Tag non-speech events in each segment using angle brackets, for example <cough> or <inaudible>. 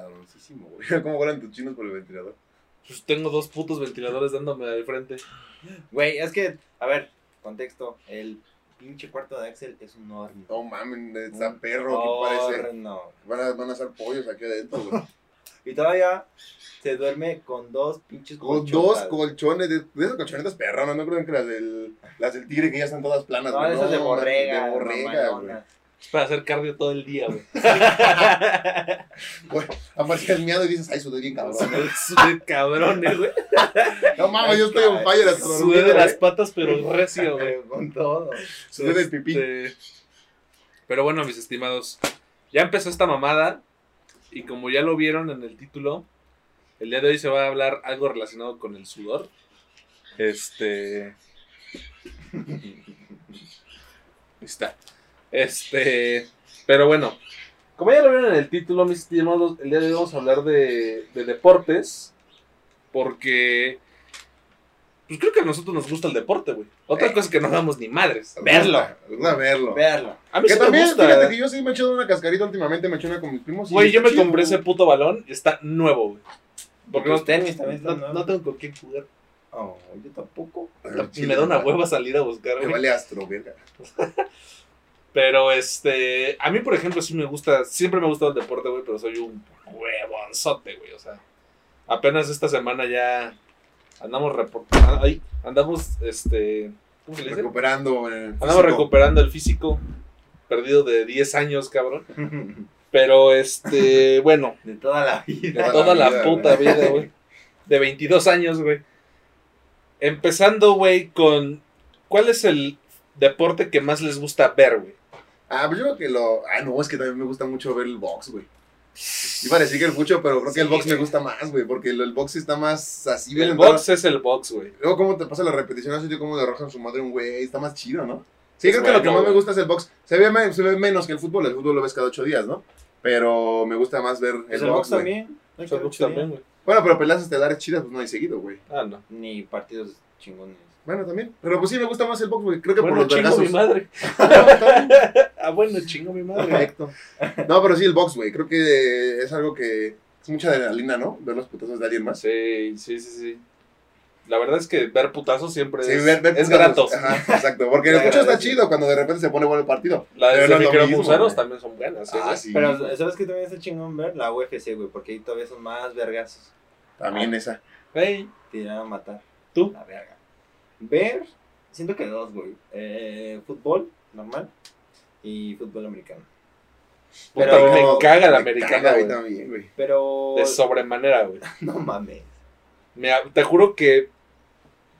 cabroncísimo, güey. <laughs> ¿Cómo vuelan tus chinos por el ventilador? Pues tengo dos putos ventiladores dándome de frente. Güey, es que, a ver, contexto. El pinche cuarto de Axel es un horno. No mames, está Un perro, ¿qué parece? Van a, van a hacer pollos aquí adentro, güey. Y todavía se duerme con dos pinches Con dos colchones, de, de esas colchonetas perronas, no creo que las del, las del tigre que ya están todas planas, No, güey. esas de borrega. De borrega, güey. Es para hacer cardio todo el día, güey. Güey, Aparece el miedo y dices, ay, sudé bien cabrón. Sudé cabrones, güey. No mames, yo estoy on fire hasta Sudé de las patas, pero recio, güey. <laughs> Con todo. Sudé del pipí. Este, Pero bueno, mis estimados, ya empezó esta mamada. Y como ya lo vieron en el título, el día de hoy se va a hablar algo relacionado con el sudor. Este. <laughs> Ahí está. Este. Pero bueno, como ya lo vieron en el título, mis estimados, el día de hoy vamos a hablar de, de deportes. Porque. Pues creo que a nosotros nos gusta el deporte, güey. Otra Eh. cosa es que no damos ni madres. Verlo. Verlo. Verlo. A mí Que sí me también, gusta. fíjate que yo sí me he echado una cascarita últimamente, me eché una con mis primos. y Güey, yo me chido, compré ese puto balón y está nuevo, güey. Porque no, tenis también no, están no nuevos. tengo con quién jugar. Oh, yo tampoco. Chile, me da una hueva salir a buscar, Me güey. vale astro, verga. <laughs> Pero este, a mí por ejemplo sí me gusta, siempre me ha gustado el deporte, güey, pero soy un huevonzote, güey, o sea, apenas esta semana ya andamos ahí, andamos, este, ¿cómo se le dice? Recuperando. eh, Andamos recuperando el físico perdido de 10 años, cabrón. Pero este, <laughs> bueno, De toda la vida. de Toda toda la la vida, puta güey. vida, güey. De 22 años, güey. Empezando, güey, con ¿cuál es el deporte que más les gusta ver, güey? Ah, pues yo creo que lo. Ah, no, es que también me gusta mucho ver el box, güey. Iba a decir que el fucho, pero creo que el Sí, box me gusta más, güey, porque el, el box está más así, bien El entrado. box es el box, güey. Luego, cómo te pasa la repetición, así como de arrojan su madre un güey, está más chido, ¿no? Sí, Es creo que lo que más me gusta es el box. Se ve, me- se ve menos que el fútbol, el fútbol lo ves cada ocho días, ¿no? Pero me gusta más ver el, ¿Es el box, box también? El box también, güey. Bueno, pero peleas estelares chidas, pues no hay seguido, güey. Ah, no. Ni partidos chingones. Bueno, también. Pero pues sí me gusta más el box, güey. Creo que Bueno, por los chingo mi vergazos. madre. <laughs> Ah, bueno, chingo mi madre. Perfecto. No, pero sí el box, güey. Creo que es algo que es mucha adrenalina, ¿no? Ver los putazos de alguien más. Sí, sí, sí, sí. La verdad es que ver putazos siempre Sí, es, ver, ver es putazos. grato. Ajá, exacto. Porque el <laughs> escucho está chido cuando de repente se pone bueno el partido. Las Pero de no es lo mismo, microbuseros güey. también son buenas. ¿eh, Ah, sí. Pero, ¿sabes qué también está chingón ver? La UFC, güey, porque ahí todavía son más vergazos. También esa. Ey, Te irán a matar. ¿Tú? La verga. Ver, siento que dos, güey. Eh, fútbol, normal. Y fútbol americano. puta, Pero- me caga la Me americana, caga güey. también, güey. Pero. De sobremanera, güey. <laughs> No mames. Me- te juro que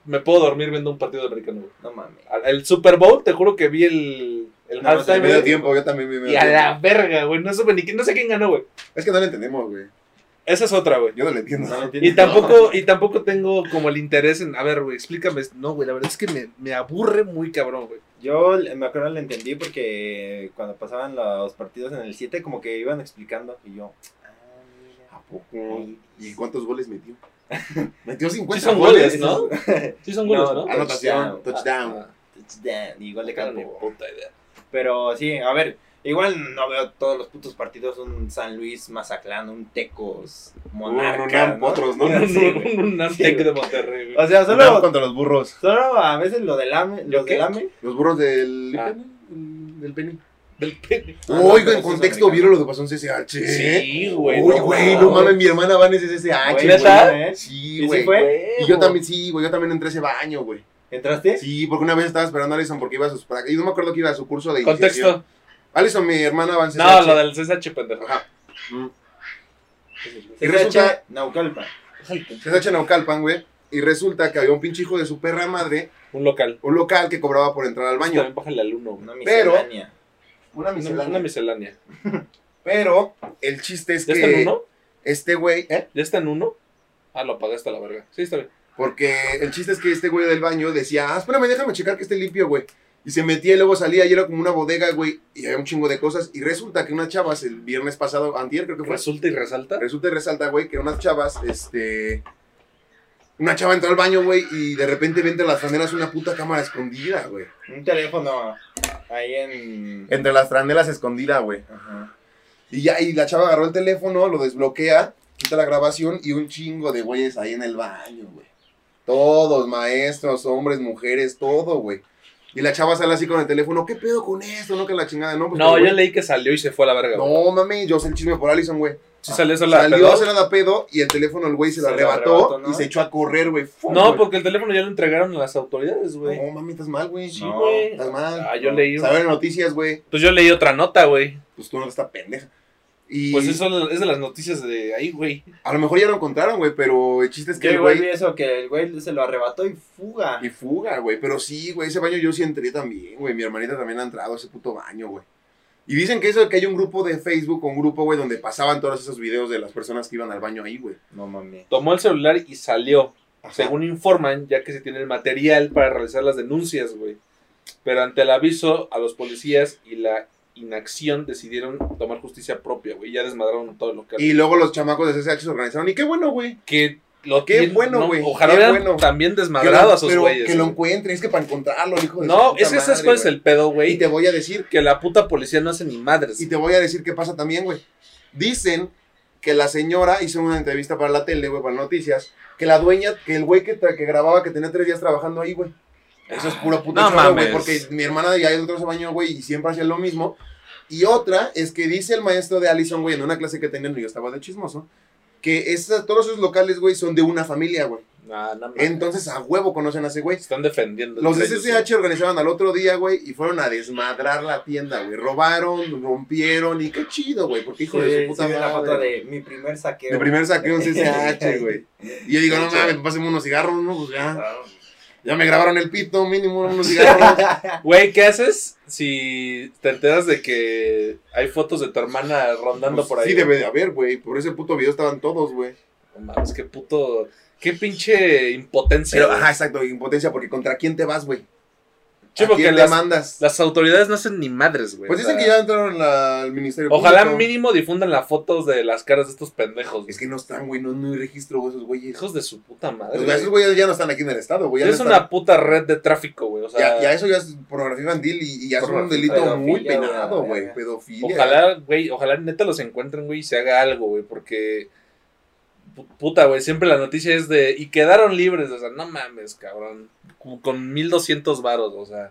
me puedo dormir viendo un partido de americano, güey. No mames. El Super Bowl, te juro que vi el, el No, halftime, sí, Medio güey, tiempo, yo también vi medio Y a tiempo. la verga, güey. No, supe ni quién- no sé quién ganó, güey. Es que no lo entendemos, güey. Esa es otra, güey. Yo no lo entiendo. No le Y tampoco, y tampoco tengo como el interés en. A ver, güey, explícame. No, güey, la verdad es que me, me aburre muy cabrón, güey. Yo me acuerdo lo entendí porque cuando pasaban los partidos en el 7, como que iban explicando. Y yo. Ah. ¿A poco? ¿Y cuántos goles metió? <laughs> metió 50 Sí son goles. goles, ¿no? <laughs> Sí son goles, No, ¿no? Anotación, Touchdown. touchdown. Ah, Touchdown, y gol de ah, ni campo. puta idea. Pero sí, a ver, igual no veo todos los putos partidos, un San Luis Mazatlán, un Tecos, Monarca, Un UNAM, ¿no? otros, ¿no? Un, <laughs> Sí, güey. un, un Antec de Monterrey, güey. O sea, Solo solo, contra los burros. solo a veces lo del AME, los del AME, Los burros del. Ah. el- del Penny. Del pene. Ah, no, en contexto. ¿vieron lo que pasó en CCH? Sí, güey. Uy, güey, no mames, mi hermana va en ese CCH. Güey, ¿neta? ¿eh? Sí, ¿Y sí güey. Y yo también, sí, güey, yo también entré a ese baño, güey. ¿Entraste? Sí, porque una vez estaba esperando a Alison porque iba a sus prácticas. Y no me acuerdo que iba a su curso de iniciación. Alison, mi hermana, va en CCH. No, lo del CSH, pendejo. Ajá. Mm. Y resulta- Naucalpan. CCH Naucalpan, güey. Y resulta que había un pinche hijo de su perra madre, Un local. un local que cobraba por entrar al baño. También bájale al uno. Una Pero- miscelánea. Una Una, miscelánea. una miscelánea. Pero el chiste es ¿Ya que está en uno? este güey, ¿eh? ¿Ya está en uno? Ah, lo apagaste a la verga. Sí, está bien. Porque el chiste es que este güey del baño decía, ah, espérame, déjame checar que esté limpio, güey. Y se metía y luego salía y era como una bodega, güey, y había un chingo de cosas. Y resulta que unas chavas, el viernes pasado, antier creo que fue, Resulta y resalta. resulta y resalta, güey, que unas chavas, este... Una chava entró al baño, güey, y de repente ve entre las franelas una puta cámara escondida, güey. Un teléfono ahí en... Entre las franelas escondida, güey. Ajá. Y ya, y la chava agarró el teléfono, lo desbloquea, quita la grabación y un chingo de güeyes ahí en el baño, güey. Todos, maestros, hombres, mujeres, todo, güey. Y la chava sale así con el teléfono, ¿qué pedo con esto? No, que la chingada, no. Pues, No, yo leí que salió y se fue a la verga. güey. No, mami, yo sé el chisme por Allison, güey. Sí salió la Salió, pedo. se la da pedo y el teléfono el güey se lo Se lo arrebató, arrebató, ¿no? y se echó a correr, güey. No, porque el teléfono ya lo entregaron a las autoridades, güey. No, mami, estás mal, güey. Sí, No, güey. Estás mal. Ah, yo leí. Saber noticias, güey. Pues yo leí otra nota, güey. Pues tú no estás pendeja. Y Pues eso es de las noticias de ahí, güey. a lo mejor ya lo encontraron, güey, pero el chiste es que Yo el igual güey vi eso, que el güey se lo arrebató y fuga. y fuga, güey. Pero sí, güey, ese baño yo sí entré también, güey. Mi hermanita también ha entrado a ese puto baño, güey. Y dicen que eso que hay un grupo de Facebook, un grupo, güey, donde pasaban todos esos videos de las personas que iban al baño ahí, güey. No mames. Tomó el celular y salió. Ajá. Según informan, ya que se tiene el material para realizar las denuncias, güey. Pero ante el aviso a los policías y la inacción decidieron tomar justicia propia, güey. Ya desmadraron todo lo que... Y luego los chamacos de CSH se organizaron. Y qué bueno, güey. que lo Qué tienen- bueno, no, güey, Ojalá qué hubieran bueno. también desmadrado a esos pero güeyes. Que lo encuentren, es que para encontrarlo, hijo de No, es que ¿sabes madre, cuál es el pedo, güey? Y te voy a decir, Que la puta policía no hace ni madres. y te voy a decir qué pasa también, güey. Dicen que la señora hizo una entrevista para la tele, güey, para noticias, que la dueña, que el güey que, que grababa, que tenía tres días trabajando ahí, güey. Eso es puro puto No choro, güey, mames. porque mi hermana ya entró a ese baño, güey, y siempre hacía lo mismo. Y otra es que dice el maestro de Allison, güey, en una clase que tenían, y yo estaba de chismoso, que esas, todos esos locales, güey, son de una familia, güey. No mames. Entonces a huevo conocen a ese güey. Están defendiendo. Los de CCH organizaban al otro día, güey, y fueron a desmadrar la tienda, güey. Robaron, rompieron, y qué chido, güey, porque hijo de Sí, su puta sí vi la foto madre. de mi primer saqueo. De primer saqueo <laughs> en CCH, güey. Y yo digo, no mames, pásenme unos cigarros, ¿no? Pues ya. Ya me grabaron el pito, mínimo unos cigarros. <laughs> Güey, ¿qué haces si te enteras de que hay fotos de tu hermana rondando Pues por ahí? Sí, debe de haber, güey. Por ese puto video estaban todos, güey. No mames, qué puto. Qué pinche impotencia. Pero, güey. ajá, exacto, impotencia, porque ¿contra quién te vas, güey? Sí, ¿A porque quién las, autoridades no hacen ni madres, güey. Pues o dicen sea, que ya entraron la- al Ministerio Ojalá Público. mínimo difundan las fotos de las caras de estos pendejos. Es que no están, güey, no, no hay registro, güey, esos güeyes. Hijos de su puta madre. Pues, güey. esos güeyes ya no están aquí en el estado, güey. ya es no una están- puta red de tráfico, güey. O sea, ya, ya eso ya es pornografía infantil y, y ya es un delito muy penado, güey. Pedofilia. Ojalá, güey, ojalá neta los encuentren, güey, y se haga algo, güey, porque puta, güey, siempre la noticia es de y quedaron libres, o sea, no mames, cabrón, con, con 1200 varos, o sea,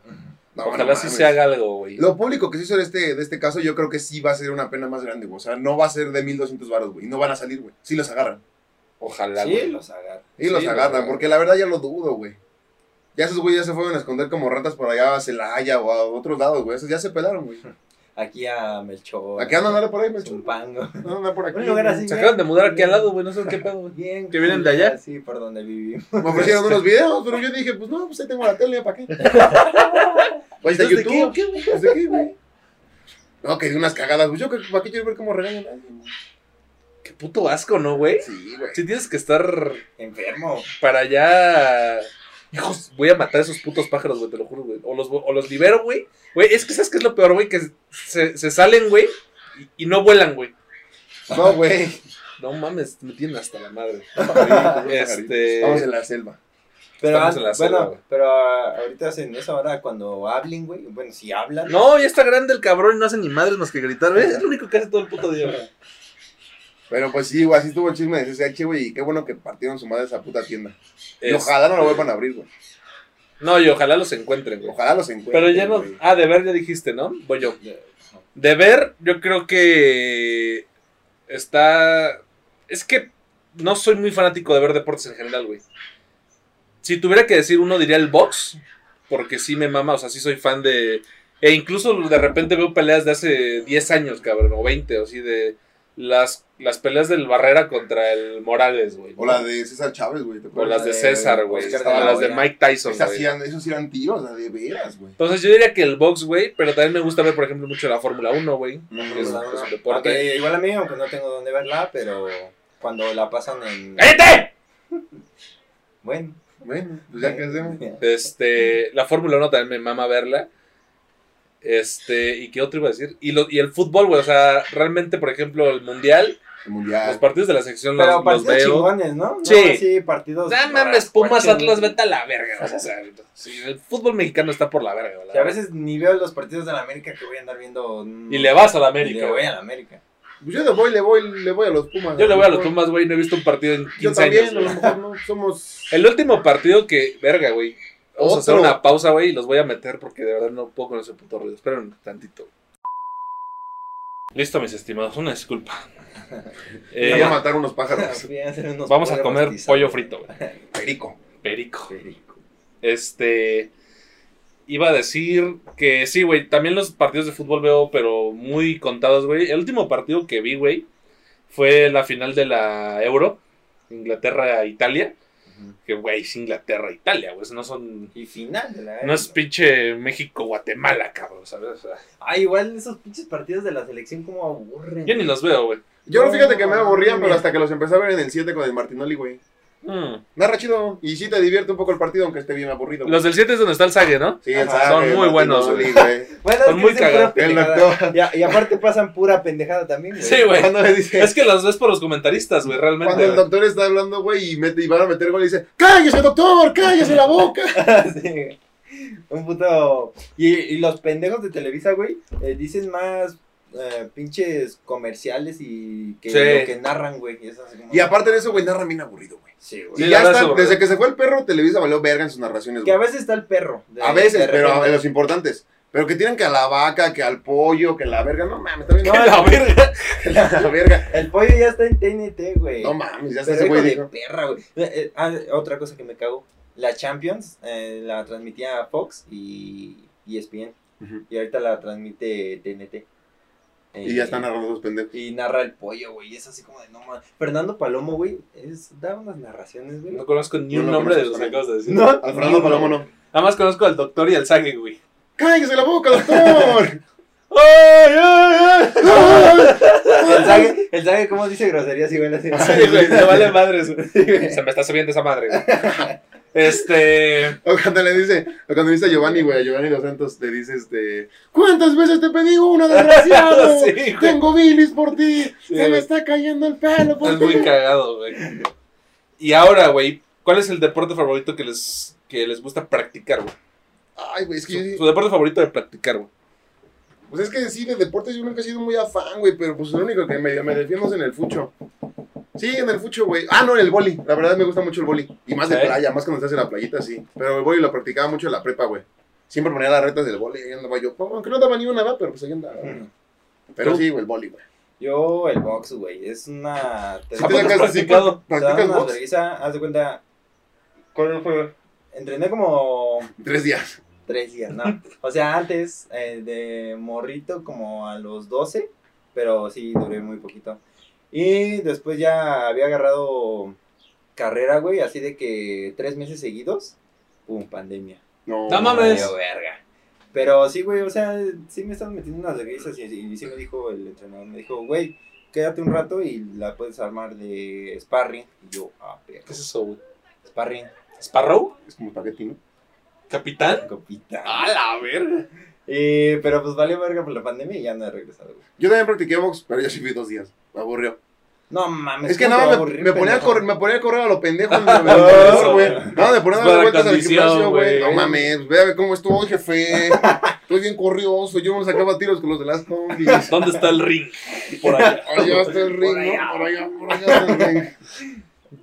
No, ojalá no sí se haga algo, güey. Lo público que se hizo de este, de este caso, yo creo que sí va a ser una pena más grande, güey. O sea, no va a ser de 1200 varos, güey. Y no van a salir, güey. Sí los agarran. Ojalá, Sí, güey. los. Y los Sí, los agarran, agarran. porque la verdad ya lo dudo, güey. Ya esos güeyes ya se fueron a esconder como ratas por allá a Celaya o a otros lados, güey. Esos ya se pelaron, güey. <laughs> Aquí a Melchor. Aquí andan, dale por ahí, Melchor. Zumpango. No, no, por aquí. Un lugar güey. así. Se acaban de mudar aquí al lado, güey, no sé qué pedo, güey. Bien. ¿Que vienen de allá? Sí, por donde vivimos. Me <laughs> ofrecieron unos videos, pero yo dije, pues no, pues ahí tengo la tele, ¿para qué? <laughs> Pues de ¿Entonces de qué, YouTube. qué, güey? Pues de qué, güey. <laughs> No, que de unas cagadas, pues yo, que- ¿para qué quiero ver cómo regañan a alguien? güey? Qué puto asco, ¿no, güey? Sí, güey. Si tienes que estar Enfermo. para allá. Hijos, voy a matar a esos putos pájaros, güey, te lo juro, güey. O los, o los libero, güey. Güey, es que ¿sabes qué es lo peor, güey? Que se, se salen, güey, y, y no vuelan, güey. No, güey. No mames, me tienen hasta la madre. <laughs> Este... Estamos en la selva. Pero, Estamos en la selva, bueno, güey. pero ah, ahorita hacen eso ahora cuando hablen, güey. Bueno, si hablan. No, ya está grande el cabrón y no hace ni madres más que gritar, güey. Es lo único que hace todo el puto día, güey. Pero pues sí, güey, así estuvo el chisme de CCH, güey, y qué bueno que partieron su madre esa puta tienda. Y Es- ojalá no lo vuelvan a abrir, güey. No, y ojalá los encuentren, güey. Ojalá los encuentren. Pero ya no. güey. Ah, de ver ya dijiste, ¿no? Voy yo. De ver, yo creo que está. Es que no soy muy fanático de ver deportes en general, güey. Si tuviera que decir uno, diría el box. Porque sí me mama, o sea, sí soy fan de. E incluso de repente veo peleas de hace 10 años, cabrón, o 20, o así, de. Las, las peleas del Barrera contra el Morales, güey. O la de César Chávez, güey. ¿te O las de César, güey. O las de. Mike Tyson, güey. esos eran tiros, o sea, de veras, güey. Entonces yo diría que el box, güey, pero también me gusta ver, por ejemplo, mucho la Fórmula 1, güey. No, Es- no, es no. un deporte. Aunque igual a mí, aunque no tengo dónde verla, pero cuando la pasan en. ¡Cállate! Bueno. Bueno, pues ya que hacemos. Este, la Fórmula 1 también me mama verla. Este, ¿y qué otro iba a decir? Y, lo, y el fútbol, güey, o sea, realmente, por ejemplo, el Mundial, El mundial. los partidos de la sección los, Pero los partidos veo. chingones, ¿no? Sí. No, sí, partidos. Ah, mames, Pumas Atlas, ¿no? vete a la verga. O sea, sí, el fútbol mexicano está por la verga, Que a veces ni veo los partidos de la América que voy a andar viendo. mm, Y le vas a la y América. Le voy a la América. Pues yo le voy, le voy, le voy a los Pumas. Yo le voy a los. Pumas, güey. No he visto un partido en 15 Yo también, años. a lo güey. mejor no. Somos. El último partido que. Verga, güey. Vamos a hacer una pausa, güey, y los voy a meter porque de verdad no puedo con ese puto ruido. Esperen tantito. Listo, mis estimados. Una disculpa. <laughs> Me Eh, voy a matar unos pájaros. <laughs> Unos vamos a comer pollo frito, güey. <laughs> Perico. Perico. Perico. Este. Iba a decir que sí, güey. También los partidos de fútbol veo, pero muy contados, güey. El último partido que vi, güey, fue la final de la Euro. Inglaterra-Italia. Que, güey, es Inglaterra-Italia, güey. No son. Y final de la No es pinche México-Guatemala, cabrón, ¿sabes? O sea, Ah, igual esos pinches partidos de la selección como aburren. yo ni los veo, güey. Yo No, fíjate que me aburrían, pero hasta que los empecé a ver en el 7 con el Martinoli, güey. Mm. Narra chido. Y sí te divierte un poco el partido, aunque esté bien aburrido. güey. Los del 7 es donde está el Sague, ¿no? Sí, el Sague, son muy buenos, güey. <laughs> Bueno, Son muy cagados. El pendejada. doctor. Y, aparte pasan pura pendejada también, güey. Sí, güey. Dice. Es que los ves por los comentaristas, güey, realmente. Cuando el doctor está hablando, güey, y, mete, y van a meter gol y dice: ¡Cállese, doctor! ¡Cállese la boca! <laughs> Sí. Un puto. Y, y los pendejos de Televisa, güey, eh, dicen más eh, pinches comerciales y que Sí. lo que narran, güey. Y, como- Y aparte de eso, güey, narra bien aburrido, güey. Sí, güey. Sí, y ya está, eso, desde que se fue el perro, Televisa valió verga en sus narraciones, Que a veces está el perro. de- A veces, de pero repente. en los importantes. Pero que tienen que a la vaca, que al pollo, que la verga. No mames, también. <laughs> Que la verga. <laughs> la verga. El pollo ya está en TNT, güey. No mames, ya está Pero ese güey de perra, güey. Eh, eh, ah, otra cosa que me cago. La Champions eh, la transmitía Fox y E ESPN. Y ahorita la transmite TNT. Y ya están narrando los pendejos. Y narra el pollo, güey. y Es así como de no mames. Fernando Palomo, güey, es, da unas narraciones, güey. No conozco ni No un nombre de los que acabas de decir. No. Al Fernando Palomo no. Nada más conozco al doctor y al Sague, güey. ¡Cállese la boca, doctor! <laughs> ¡Ay, ay, ay! <laughs> El Zague, ¿cómo dice groserías igual así? Sí, güey, te vale <laughs> madres. Se me está subiendo esa madre, güey. Este. <laughs> O cuando le dice, o cuando dice a Giovanni, güey, a Giovanni Dos Santos, te dice, este, ¿cuántas veces te pedí una, desgraciado? <laughs> Sí, güey. Tengo bilis por ti, Sí, se me está cayendo el pelo por Es ti. muy cagado, güey. Y ahora, güey, ¿cuál es el deporte favorito que les, que les gusta practicar, güey? Ay, güey, es que, Su, sí- su deporte favorito de practicar, güey. pues es que sí, de deportes yo nunca he sido muy afán, güey, pero pues lo único que me, me defiendo es en el fucho. Sí, en el fucho, güey. Ah, no, en el boli. La verdad me gusta mucho el boli. Y más de playa, más cuando estás en la playita, sí. Pero el boli lo practicaba mucho en la prepa, güey. Siempre ponía las retas del boli y ahí andaba yo. Aunque no daba ni una, ¿verdad? pero pues ahí andaba. güey. Pero ¿Tú? sí, güey, el boli, güey. Yo, el box, güey, es una... Te ¿Sí ¿A te sacas practicado? ¿Practicas box? vergüenza, haz de cuenta... ¿Cuál fue? Entrené como Tres días. tres días, ¿no? O sea, antes eh, de morrito como a los 12, pero sí duré muy poquito. Y después ya había agarrado carrera, güey, así de que tres meses seguidos, pum, pandemia. No, No mames. Verga. Pero sí, güey, o sea, sí me están metiendo unas risas y, y sí me dijo el entrenador, me dijo, güey, quédate un rato y la puedes armar de sparring. Y yo, ah, ¿Qué perro, es eso, güey? sparring, ¿Sparrow? Es como espagueti, ¿no? ¿Capitán? copita. ¡A la verga! Y, pero pues valió verga por la pandemia y ya no he regresado, güey. Yo también practiqué box, pero ya sí fui dos días. Me aburrió. No mames. Es que ¿cómo nada, a me, me ponía a correr, me ponía a correr a lo pendejo en <laughs> el alrededor, güey. Nada, me ponía a dar vueltas al gimnasio, güey. No mames, ve cómo estoy, jefe. Estoy bien corrioso. Yo me sacaba tiros con los de las combis. ¿Dónde está el ring? Por allá. Allá está el ring, Por allá. ¿no? Por allá, por allá está el ring.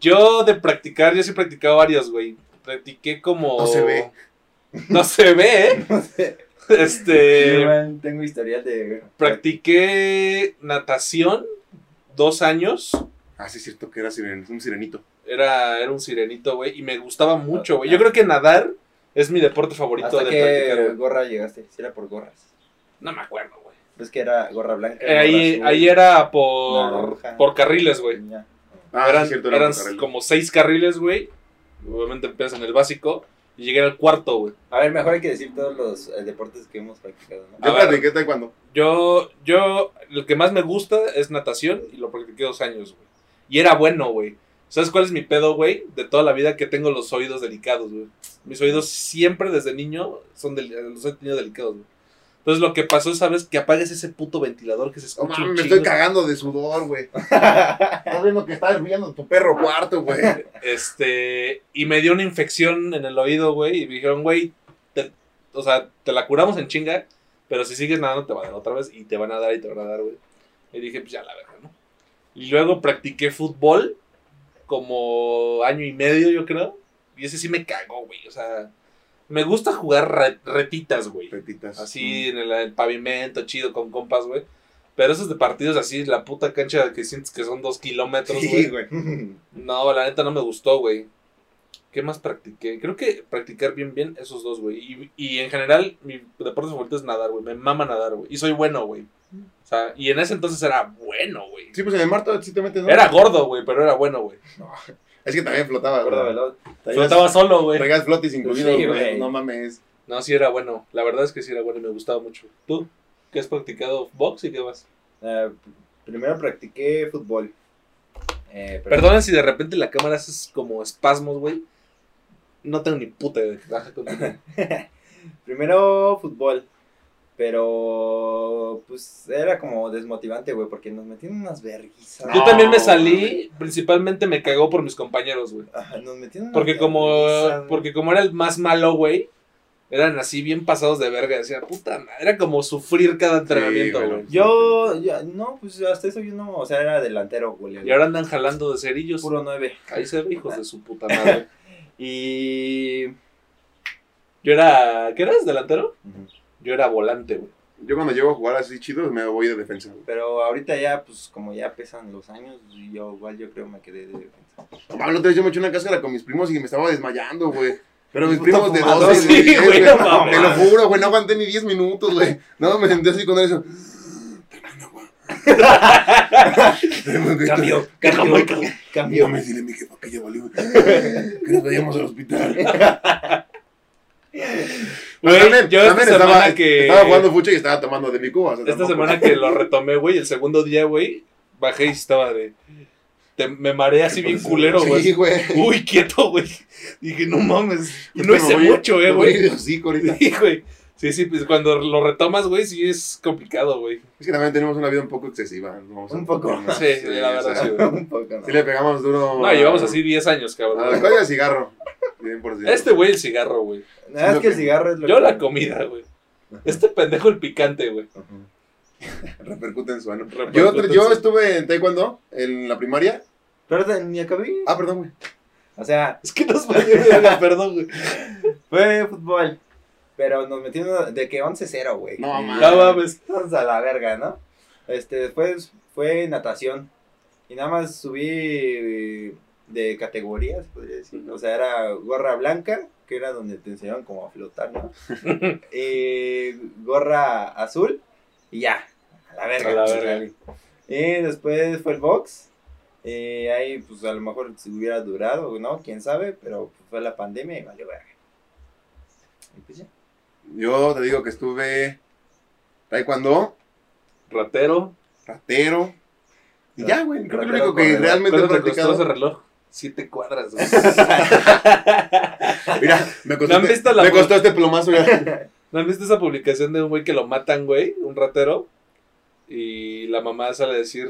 Yo de practicar, yo sí he practicado varios, güey. Practiqué como. No se ve. No se ve, ¿eh? <laughs> Sí, Este. man, tengo historial de. Practiqué natación dos años. Ah, sí, es cierto que era siren- un sirenito. Era, era un sirenito, güey. Y me gustaba mucho, güey. Yo creo que nadar es mi deporte favorito ¿Hasta de qué practicar, güey. gorra llegaste? Si era por gorras. No me acuerdo, güey. Es que era gorra blanca. Eh, ahí, azul, ahí era por, por carriles, güey. Ah, eran cierto, era eran como seis carriles, güey. Obviamente empiezas en el básico. Y llegué al cuarto, güey. A ver, mejor hay que decir todos los eh, deportes que hemos practicado, ¿no? Yo A ver. practiqué taekwondo. Yo, yo, lo que más me gusta es natación y lo practiqué dos años, güey. Y era bueno, güey. ¿Sabes cuál es mi pedo, güey? De toda la vida que tengo los oídos delicados, güey. Mis oídos siempre desde niño son del- los he tenido delicados, güey. Entonces lo que pasó, ¿sabes? Que apagues ese puto ventilador que se No escucha me estoy cagando de sudor, güey. <laughs> Estás viendo que está hirviendo tu perro cuarto, güey. Este, y me dio una infección en el oído, güey. Y me dijeron, güey, te- o sea, te la curamos en chinga, pero si sigues nadando te va a dar otra vez y te van a dar y te van a dar, güey. Y dije, pues ya la verdad, Y luego practiqué fútbol como año y medio, yo creo. Y ese sí me cagó, güey. O sea, me gusta jugar re- retitas, güey. Petitas. Así en el, el pavimento, chido, con compas, güey. Pero esos de partidos así, la puta cancha que sientes que son dos kilómetros, Sí, güey. güey. <laughs> No, la neta no me gustó, güey. ¿Qué más practiqué? Creo que practicar bien, bien esos dos, güey. Y, y en general, mi deporte favorito es nadar, güey. Me mama nadar, güey. Y soy bueno, güey. O sea, y en ese entonces era bueno, güey. Sí, pues en el mar sí te metes, ¿no? Era gordo, güey, pero era bueno, güey. Es que también flotaba, güey. Flotaba solo, güey. Traías flotis incluidos, Sí, güey. No mames. No, sí era bueno. La verdad es que sí era bueno y me gustaba mucho. ¿Tú? ¿Qué has practicado? ¿Box y qué más? Eh, primero practiqué fútbol. Eh, pero- Perdonen si de repente la cámara hace como espasmos, güey. No tengo ni puta de contigo. <laughs> Primero fútbol. Pero pues era como desmotivante, güey, porque nos metían unas verguizas. Yo también me salí, principalmente me cagó por mis compañeros, güey. Ajá, nos metían unas Porque como, verguizas, porque como era el más malo, güey, eran así bien pasados de verga. Decía, puta madre, era como sufrir cada entrenamiento, güey. Yo, ya, no, pues hasta eso yo no, o sea, era delantero, güey. Y ahora andan jalando de cerillos. puro nueve. Ahí se ve, hijos de su puta madre. <laughs> Y... Yo era, ¿qué eras? ¿Delantero? Yo era volante, güey. Yo cuando llego a jugar así chido, me voy de defensa, güey. Pero ahorita ya, pues como ya pesan los años, yo igual yo creo me quedé de defensa. No mames, la otra vez yo me eché una cáscara con mis primos y me estaba desmayando, güey. Pero mis primos de fumador, 12, sí, güey, güey, güey, no mames. Te lo juro, güey, no aguanté ni 10 minutos, güey. No, me senté así con él eso. <laughs> Cambio, cambio, cambio, cambio. No me dile mi jefa que ya valió. <laughs> Que nos vayamos al hospital. Güey, También- yo esta también semana estaba, que... Estaba jugando fucho y estaba tomando de mi cuba. o sea, Esta tampoco- semana que lo retomé, güey, el segundo día, güey, bajé y estaba de... te- me mareé así bien culero, güey. Sí, güey. Uy, quieto, güey. Dije, no mames. Y no hice mucho, eh, güey. Sí, güey. Sí, sí, pues cuando lo retomas, güey, sí es complicado, güey. Es que también tenemos una vida un poco excesiva. no Un poco. Sí, la verdad, sí, güey. Un poco, ¿no? Sí le pegamos duro. No, llevamos así 10 años, A la cabrón. colla de cigarro. Bien por ciento. Este güey el cigarro, güey. Nada, es que el cigarro es lo Yo que- la comida, güey. Este pendejo el picante, güey. Repercute en su ano. Repercute Yo, en yo su- estuve en Taekwondo en la primaria. Pero te- ni acabé. Ah, perdón, güey. O sea, Es que nos valió verga, perdón, güey. fue fútbol. Pero nos metimos de que 11-0, güey. No, mames. No mames. Vamos a la verga, ¿no? Este, después fue natación. Y nada más subí de categorías, podría decir. O sea, era gorra blanca, que era donde te enseñaban como a flotar, ¿no? y <laughs> gorra azul, y ya. A la verga. A la verga. salí. Y después fue el box. Y ahí, pues a lo mejor si hubiera durado, ¿no? Quién sabe, pero fue la pandemia y valió verga. Y pues ya. Yo te digo que estuve Taekwondo, Ratero. ratero. Y ya, güey. Creo que lo único que realmente he ¿Cuánto te costó ese practicado. reloj? Siete cuadras, güey. <laughs> Mira, me costó, ¿No han este, visto la me costó este plomazo. ya. ¿No han visto esa publicación de un güey que lo matan, güey? Un ratero. Y la mamá sale a decir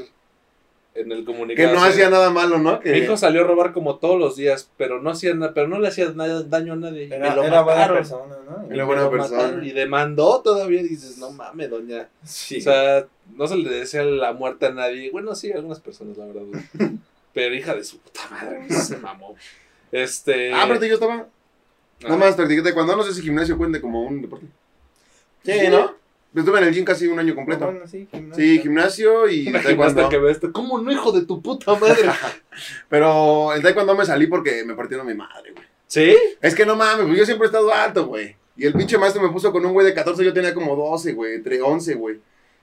en el Que comunicado. no así, hacía nada malo, ¿no? Mi Que hijo salió a robar como todos los días, pero no hacía nada, pero no le hacía nada, daño a nadie. Era, lo era buena persona, ¿no? Era Y buena persona. mataron Y demandó todavía. Y dices, no mames, doña. Sí. O sea, no se le desea la muerte a nadie. Bueno, sí, a algunas personas, la verdad. <laughs> Pero hija de su puta madre, se mamó. Este. Ah, pero yo estaba. Nada más practiqué Taekwondo. No sé si gimnasio cuente como un deporte. Sí, ¿no? Estuve en el gym casi un año completo. Bueno, sí, gimnasio. Sí, gimnasio y Una taekwondo. que ve esto. ¿Cómo no, hijo de tu puta madre? <laughs> Pero el taekwondo me salí porque me partieron mi madre, güey. ¿Sí? Es que no mames, pues yo siempre he estado alto, güey. Y el pinche maestro me puso con un güey de 14, yo tenía como 12, güey, entre 11, güey.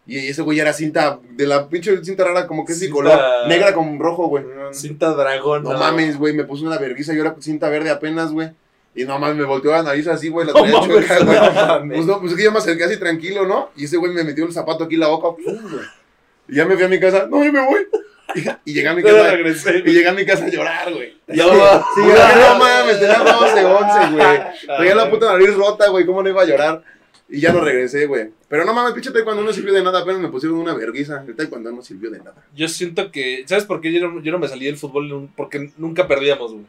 Y ese güey era cinta, de la pinche cinta rara, como que es Cinta- bicolor, negra con rojo, güey. No, Cinta dragón. No mames, güey, me puso una vergüenza, yo era cinta verde apenas, güey. Y no mames, me volteó la nariz así, güey, la No tenía mames, chueca, güey. no. Pues no, pues es que yo me acerqué así tranquilo, ¿no? Y ese güey me metió el zapato aquí en la boca. ¡pum! güey. Y ya me fui a mi casa, no, yo me voy. Y, y llegué a mi casa, regresé. y llegué a mi casa a llorar, güey. Ya Sí, sí, no mames, tenía 12, 11, güey. <laughs> Traía la puta nariz rota, güey, ¿cómo no iba a llorar? Y ya no regresé, güey. Pero no mames, pinche taekwondo no sirvió de nada, apenas me pusieron una verguiza. El taekwondo no sirvió de nada. Yo siento que. ¿Sabes por qué yo no, yo no me salí del fútbol? Porque nunca perdíamos, güey.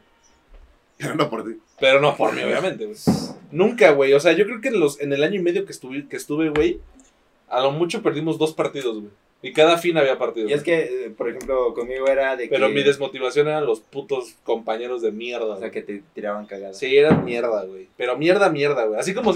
Pero no por ti. Pero no por mí, obviamente, güey. Nunca, güey. O sea, yo creo que en, los, en el año y medio que estuve, que estuve, güey, a lo mucho perdimos dos partidos, güey. Y cada fin había partido. Y es que, eh, por ejemplo, conmigo era de que... Pero mi desmotivación eran los putos compañeros de mierda. O sea, güey. que te tiraban cagadas. Sí, eran mierda, güey. Pero mierda, mierda, güey. Así como,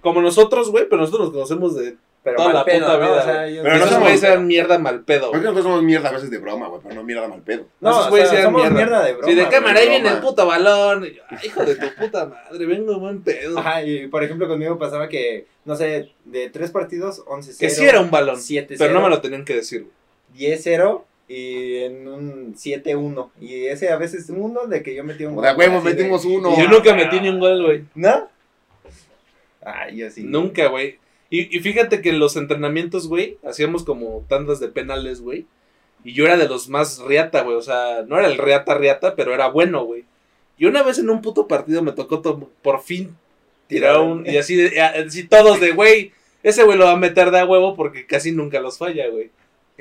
como nosotros, güey, pero nosotros nos conocemos de... Pero toda mal la pedo, puta ¿no? vida, O sea, güey. yo- Pero no esos somos- güeyes eran mierda mal pedo, Porque güey. nosotros somos mierda a veces de broma, güey, pero no mierda mal pedo. No, Esos o güeyes sea, eran somos mierda. mierda de broma. Sí, de güey. cámara, ahí broma. viene el puto balón. Y yo, "Ay, hijo de tu puta madre, vengo buen pedo. Ajá, y por ejemplo conmigo pasaba que, no sé, de tres partidos, 11-0. Que sí era un balón. 7-0. Pero no me lo tenían que decir, güey. 10-0 y en un 7-1. Y ese a veces uno de que yo metí un O sea, huevos, así de- metimos uno. Yo nunca metí ni un gol, güey. ¿No? Ay, yo sí. Nunca, güey. Y, y fíjate que en los entrenamientos, güey, hacíamos como tandas de penales, güey. Y yo era de los más riata, güey. O sea, no era el riata riata, pero era bueno, güey. Y una vez en un puto partido me tocó to- por fin tirar un. Y así, así todos de, güey, ese güey lo va a meter de a huevo porque casi nunca los falla, güey.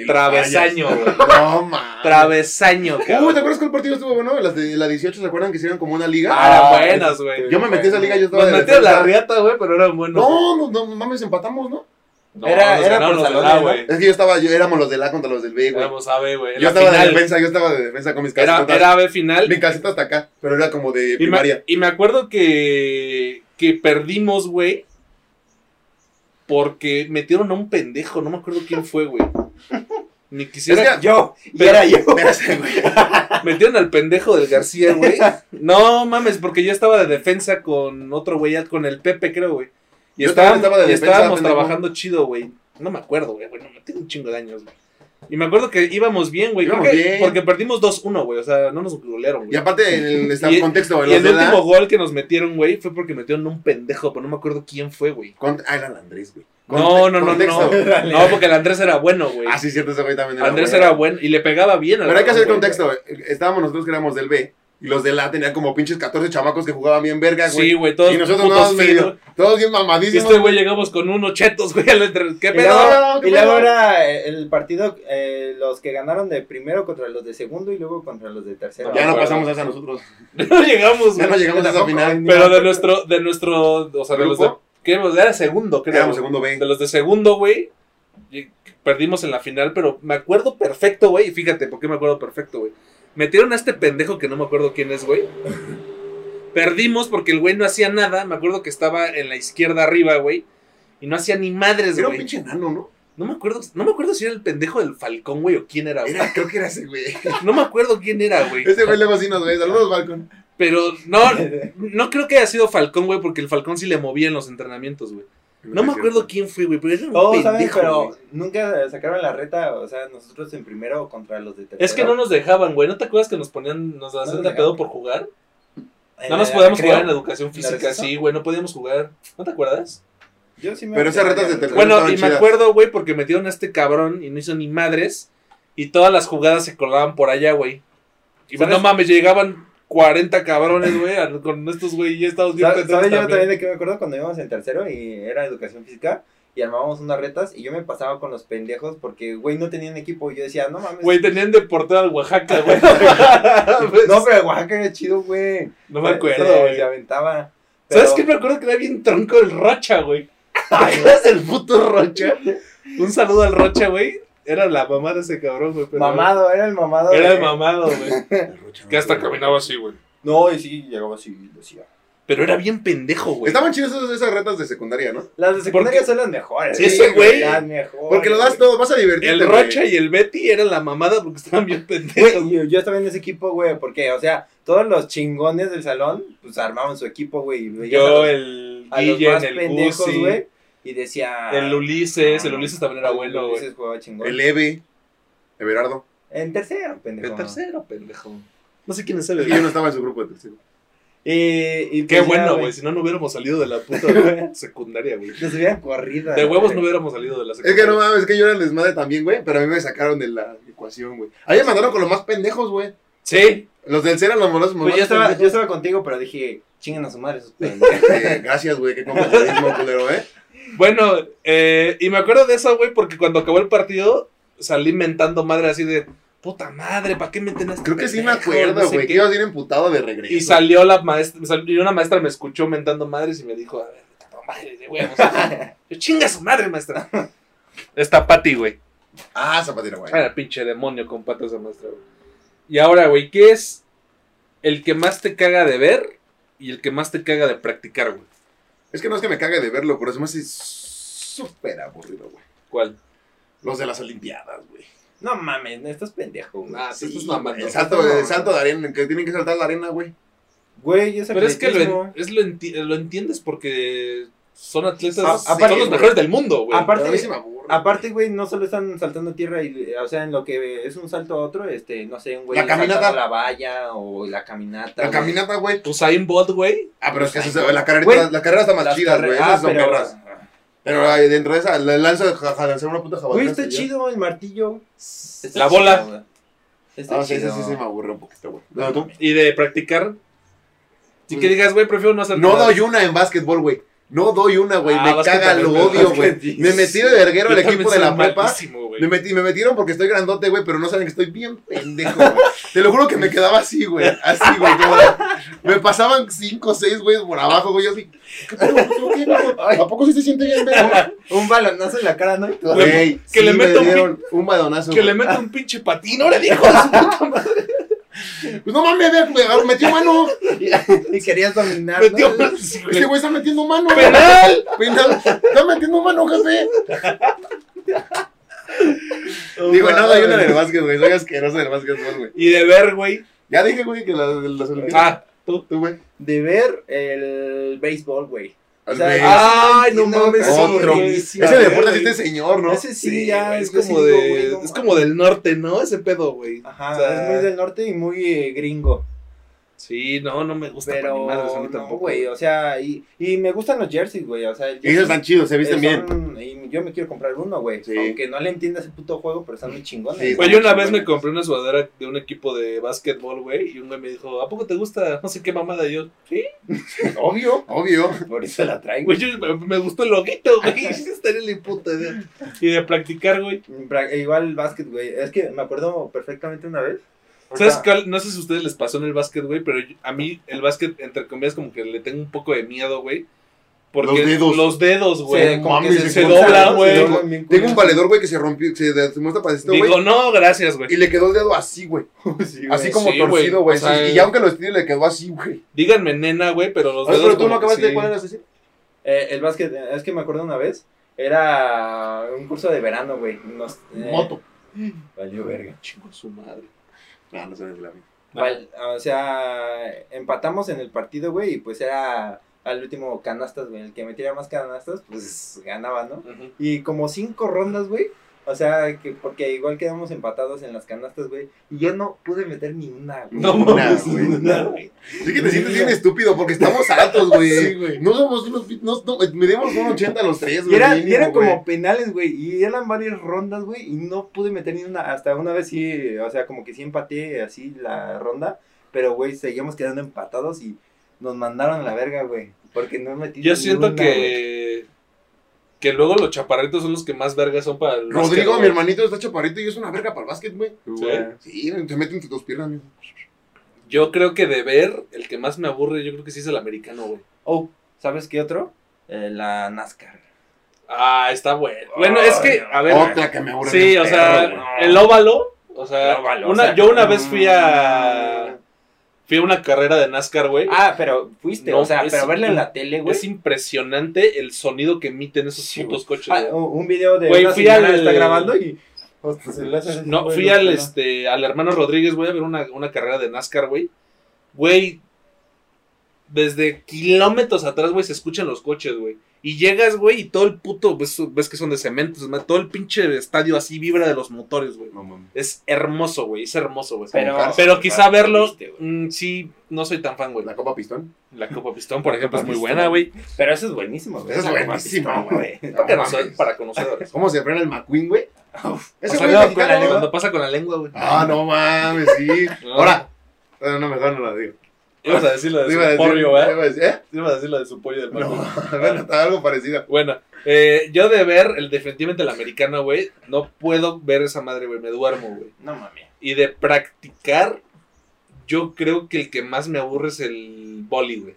Travesaño, güey. <laughs> No, mames. Travesaño, Uy, ¿te acuerdas que el partido estuvo bueno? Las de la 18, ¿se acuerdan que hicieron como una liga? Ah, Ah, buenas, güey. Yo me metí a esa liga, yo estaba Nos de metieron la riata, güey, pero eran buenos. No, no, no, mames, empatamos, ¿no? No, Era- era por los A, güey. Es que yo estaba, yo éramos los del A contra los del B, güey. Éramos A, B, güey. Yo estaba de defensa, yo estaba de defensa con mis Era, calcetas. era B final. Mi calceta hasta acá, pero era como de Y me, primaria. y me acuerdo que, que perdimos, güey. Porque metieron a un pendejo. No me acuerdo quién fue, güey. Ni quisiera. Es que- Yo, y era yo. <laughs> Espérate, güey. Metieron al pendejo del García, güey. No mames, porque yo estaba de defensa con otro güey, con el Pepe, creo, güey. Y, Yo estaba de y defensa, estábamos trabajando chido, güey. No me acuerdo, güey. Bueno, me tengo un chingo de años, güey. Y me acuerdo que íbamos bien, güey. Íbamos bien. Porque perdimos 2-1, güey. O sea, no nos golearon, Y güey. aparte, en el Y- contexto, Y los el último gol que nos metieron, güey, fue porque metieron un pendejo, pero no me acuerdo quién fue, güey. Ah, era el Andrés, güey. No, no, no, contexto. no. No, porque el Andrés era bueno, güey. Ah, sí, cierto, ese güey también era Andrés bueno. era bueno y le pegaba bien. Pero hay que hacer balón, güey. contexto. Estábamos nosotros que éramos del B. Y los del A tenían como pinches 14 chamacos que jugaban bien verga, güey. Sí, güey, todos y nosotros putos no medio, finos. todos bien Y mamadísimos. este güey llegamos con unos chetos, güey, al entre... ¿Qué Y pedo? luego, No, ¿qué y luego pedo? era el partido, eh, los que ganaron de primero contra los de segundo y luego contra los de tercero. Ya no pasamos a esa nosotros. <laughs> No llegamos, Ya güey. no llegamos a esa tampoco, final. Pero de nuestro, de nuestro, o sea, de los de... ¿Grupo? ¿Qué éramos? Era segundo, creo. Éramos güey. segundo B. De los de segundo, güey, perdimos en la final, pero me acuerdo perfecto, güey, y fíjate por qué me acuerdo perfecto, güey. Metieron a este pendejo que no me acuerdo quién es, güey. <laughs> Perdimos porque el güey no hacía nada, me acuerdo que estaba en la izquierda arriba, güey, y no hacía ni madres, Era un güey. pinche enano, ¿no? No me acuerdo, no me acuerdo si era el pendejo del Falcón, güey, o quién era, güey. Era, creo que era ese güey. No me acuerdo quién era, güey. Ese güey luego sí nos ve. Saludos, Balcón. Pero no, <laughs> no creo que haya sido Falcón, güey, porque el Falcón sí le movía en los entrenamientos, güey. No me acuerdo quién fue, güey, pero era un saben, pendejo, pero güey. nunca sacaron la reta, o sea, nosotros en primero contra los de tercero. Es que no nos dejaban, güey. ¿No te acuerdas que nos ponían, nos hacían de pedo por jugar? En No nos el podíamos jugar en educación física, sí, güey, no podíamos jugar. ¿No te acuerdas? Yo sí me Pero esas retas de tercero- Bueno, y me acuerdo, güey, porque metieron a este cabrón y no hizo ni madres. Y todas las jugadas se colgaban por allá, güey. Y pues, ¿Sabes? no mames, llegaban 40 cabrones, güey, con estos, güey, y estábamos bien ¿Sabes pendejos ¿sabes yo también. de qué me acuerdo cuando íbamos en tercero y era educación física? Y armábamos unas retas y yo me pasaba con los pendejos porque, güey, no tenían equipo. Y yo decía, no mames. Güey, tenían de portero al Oaxaca, güey. <laughs> No, pero Oaxaca era chido, güey. No me acuerdo, se- güey. Se aventaba. ¿Sabes qué? Me acuerdo que era bien tronco el Rocha, güey. <laughs> <laughs> ¿Te del puto Rocha? Un saludo al Rocha, güey. Era la mamá de ese cabrón, güey. pero- Mamado, era el mamado. Era de- el mamado, güey. <laughs> El Rocha, no Que hasta caminaba así, güey. No, y sí, llegaba así y decía. Pero era bien pendejo, güey. Estaban chidas esas, esas retas de secundaria, ¿no? Las de secundaria son las mejores. Sí, ese güey- Las mejores. Porque lo das todo, vas a divertirte. El güey. Rocha y el Betty eran la mamada porque estaban bien pendejos. Güey, yo, yo estaba en ese equipo, güey, porque, o sea, todos los chingones del salón, pues armaban su equipo, güey. y veías a Yo, los- el a los más el pendejos, güey. Y decía. el Ulises. El Ulises también era el bueno, güey. Ulises jugaba chingón. El Eve. Everardo. En tercero, pendejo. El tercero, pendejo. No sé quién es el Es que yo no estaba en su grupo de tercero. Y, y Qué pues bueno, güey. Si no, no hubiéramos salido de la puta <laughs> secundaria, güey. Nos hubieran corrido. De huevos no hubiéramos salido de la Es secundaria. que no mames, es que yo era el desmadre también, güey. Pero a mí me sacaron de la ecuación, güey. A mí me mandaron con los más pendejos, güey. Sí. Los del CERA, los monos Pues yo estaba, yo estaba contigo, pero dije, chinguen a su madre esos <laughs> pendejos. Eh, gracias, güey. Qué compañerismo, culero, ¿eh? Bueno, eh, y me acuerdo de eso, güey, porque cuando acabó el partido salí mentando madre así de puta madre, ¿para qué meten a este Creo que sí me acuerdo, No sé güey. qué". que ibas a ir emputado de regreso. Y salió la maestra, salió una maestra me escuchó mentando madres y me dijo, a ver, madre de huevos. <laughs> Yo, chinga su madre, maestra. <laughs> Esta Pati, güey. Ah, zapatera, güey. Era pinche demonio con patas de maestra, güey. Y ahora, güey, ¿qué es el que más te caga de ver y el que más te caga de practicar, güey? Es que no es que me cague de verlo, pero es más súper aburrido, güey. ¿Cuál? Los de las Olimpiadas, güey. No mames, estás pendejo, güey. Ah, sí, estás mamando. El salto, el salto de arena, que tienen que saltar la arena, güey. Güey, es Pero es que lo, es lo, enti- lo entiendes porque son atletas, A- son los mejores del mundo, güey. Aparte- a mí sí me aburre. Aparte, güey, no solo están saltando tierra, y, o sea, en lo que es un salto a otro, este, no sé, un güey La caminata. la valla o la caminata. La güey. caminata, güey. Usain Bolt, güey. Ah, pero es que eso, la, carrera, Güey, la carrera está más chida, güey. Ah, Esas son pero- perras. Pero ay, dentro de esa, la lanza de una puta jabalina. Güey, está chido el martillo. Está La bola. güey. Está Ah, sí, chido. sí, sí, sí, me aburre un poquito, güey. No, tú. Y de practicar. Si Pues- que digas, güey, prefiero no hacer No nada. doy una en básquetbol, güey. No doy una, güey. Ah, me caga, lo odio, güey. Me metí de verguero al equipo de la prepa. Me, metí, me metieron porque estoy grandote, güey, pero no saben que estoy bien pendejo, güey. Te lo juro que me quedaba así, güey. Así, güey. Me pasaban cinco o seis, güey, por abajo, güey. Yo así, ¿qué pedo? ¿A poco sí se siente bien, güey? Un balonazo en la cara, ¿no? Güey, que le sí me meta un dieron un badonazo. Que le mete un pinche patín, ahora dijo su puta madre. Pues no mames, vea, metió mano. <laughs> y querías dominar, Metió ¿no? sí, Este güey. está metiendo mano. ¡Penal! Penal. Está metiendo mano, jefe. Digo, no, doy una del básquet, güey. Soy asqueroso del básquetbol, güey. Y de ver, güey. Ya dije, güey, que la de las Olimpiadas. Ah, tú. tú, güey. De ver el béisbol, güey. O sea, Ay, no mames, Otro. sí, Ese deporte sí este señor, ¿no? Ese sí, ya güey, es como digo, de no es como del norte, ¿no? Ese pedo, güey. Ajá, O sea, es muy del norte y muy eh, gringo. Sí, no, no me gusta Pero, pa' ni madres, a mí no, tampoco. güey, o sea, y, y me gustan los jerseys, güey, o sea, el Y esos jersey, están chidos, se visten bien. son- Y yo me quiero comprar uno, güey, Sí. aunque no le entienda ese puto juego, pero están muy chingones. Sí, Güey, yo una vez me compré una sudadera de un equipo de básquetbol, güey, y un güey me dijo, ¿a poco te gusta? No sé qué mamada. Y yo, sí. <laughs> Obvio, Obvio. por eso la traigo. Güey, yo, me, gustó el loguito, güey. <laughs> Estaría la puta idea. Y de practicar, güey. Pra- Igual el básquet, güey, es que me acuerdo perfectamente una vez. ¿Sabes cuál? No sé si a ustedes les pasó en el básquet, güey, pero yo- a mí el básquet, entre comillas, como que le tengo un poco de miedo, güey. Porque Los dedos. los dedos, güey. se- como que mames, se, se doblan, güey. Tengo un valedor, güey, que se rompió, se, de- se muestra para esto, güey. Digo, no, gracias, güey. Y le quedó el dedo así, güey. <laughs> Sí, güey. Así como Sí, torcido, güey, güey. o sea, sí, y aunque lo estire, le quedó así, güey. Díganme nena, güey, pero los dedos pero tú como no que acabaste de. Eh, el básquet, eh, es que me acuerdo una vez, era un curso de verano, güey. Eh, Moto. Valió verga. Chingo su madre. No, no sabes de la. Val- o sea, empatamos en el partido, güey, y pues era al último canastas, güey. El que metiera más canastas, pues ganaba, ¿no? Y como cinco rondas, güey. O sea, que porque igual quedamos empatados en las canastas, güey. Y yo no pude meter ni una, güey. No Una, güey. Una, güey. Sí que te sientes bien estúpido porque estamos altos, <laughs> güey. Sí, güey. No somos unos. No, no, medimos un 80 los tres, Y, güey. y eran como penales, güey. Y eran varias rondas, güey. Y no pude meter ni una. Hasta una vez sí, o sea, como que sí empaté así la ronda. Pero, güey, seguíamos quedando empatados y nos mandaron a la verga, güey. Porque no metí Yo ni siento una, que. Que luego los chaparritos son los que más vergas son para el básquet, Rodrigo, mi güey. hermanito, está chaparrito y es una verga para el básquet, güey. Güey. Sí, se mete entre tus piernas, amigo. Yo creo que de ver, el que más me aburre, yo creo que sí es el americano, güey. Oh, ¿sabes qué otro? Eh, la NASCAR. Ah, está bueno. Bueno, es que, a ver. Otra que me aburre. Sí, o perro, sea, güey. el óvalo. O sea, El óvalo, una, o sea, yo una vez fui a. Fui a una carrera de NASCAR, güey. Ah, pero fuiste, No, o sea, pero verla en la tele, güey. es impresionante el sonido que emiten esos Sí, putos coches. Ah, un video de Güey, una fui al- está grabando y hasta se le hace así, No, fui al, no. este, al hermano Rodríguez, güey, a ver una, una carrera de NASCAR, güey. Güey, desde kilómetros atrás, güey, se escuchan los coches, güey. Y llegas, güey, y todo el puto, ves, ves que son de cemento, todo el pinche estadio así vibra de los motores, güey. No mames. Es hermoso, güey, es hermoso, güey. Pero, Pero quizá verlo, Viste, güey. mm, sí, no soy tan fan, güey. La Copa Pistón. La Copa Pistón, por ejemplo, es muy buena, güey. Pero eso es buenísimo, güey. Eso es buenísimo, güey. Creo que no mames. soy para conocedores. ¿Cómo se frena el McQueen, güey? Ese güey no. Cuando pasa con la lengua, güey. Ah, no mames, sí. <laughs> No. Ahora. No, no, mejor no la digo. Ibas a decir lo de su decir- pollo, ¿eh? ¿Eh? Ibas a decir lo de su pollo del No, McQueen. <laughs> bueno, está algo parecido. Bueno, eh, yo de ver el definitivamente el americano, güey, no puedo ver esa madre, güey, me duermo, güey. No mames. Y de practicar, yo creo que el que más me aburre es el boli, güey.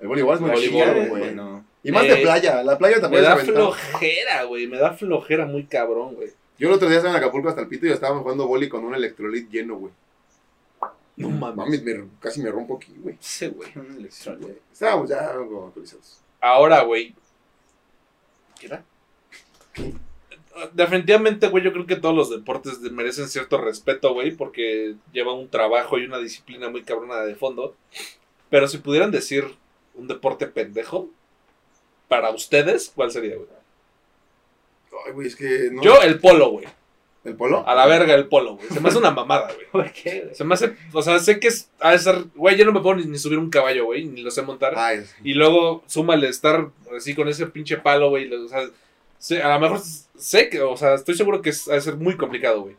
El voleibol es muy Voleibol, chido, güey. Y más de playa. La playa te Me da flojera, güey, me da flojera muy cabrón, güey. Yo el otro día estaba en Acapulco hasta el pito y estábamos jugando boli con un electrolit lleno, güey. No mames. Mames, me- casi me rompo aquí, güey. Sí, güey. Electrolit. Estábamos ya algo autorizados. Ahora, güey. ¿Qué era? Definitivamente, güey, yo creo que todos los deportes de- merecen cierto respeto, güey, porque llevan un trabajo y una disciplina muy cabrona de fondo. Pero si pudieran decir un deporte pendejo, para ustedes, ¿cuál sería, güey? Ay, güey, es que. No. Yo, el polo, güey. ¿El polo? A la verga, el polo, güey. Se me hace una mamada, güey. <laughs> ¿Por qué, güey? Se me hace, o sea, sé que es, ha de ser, güey, yo no me puedo ni, ni subir un caballo, güey, ni lo sé montar. Ay, sí. Y luego súmale estar así con ese pinche palo, güey. O sea, sé- a lo mejor sé que, o sea, estoy seguro que es, ha de ser muy complicado, güey.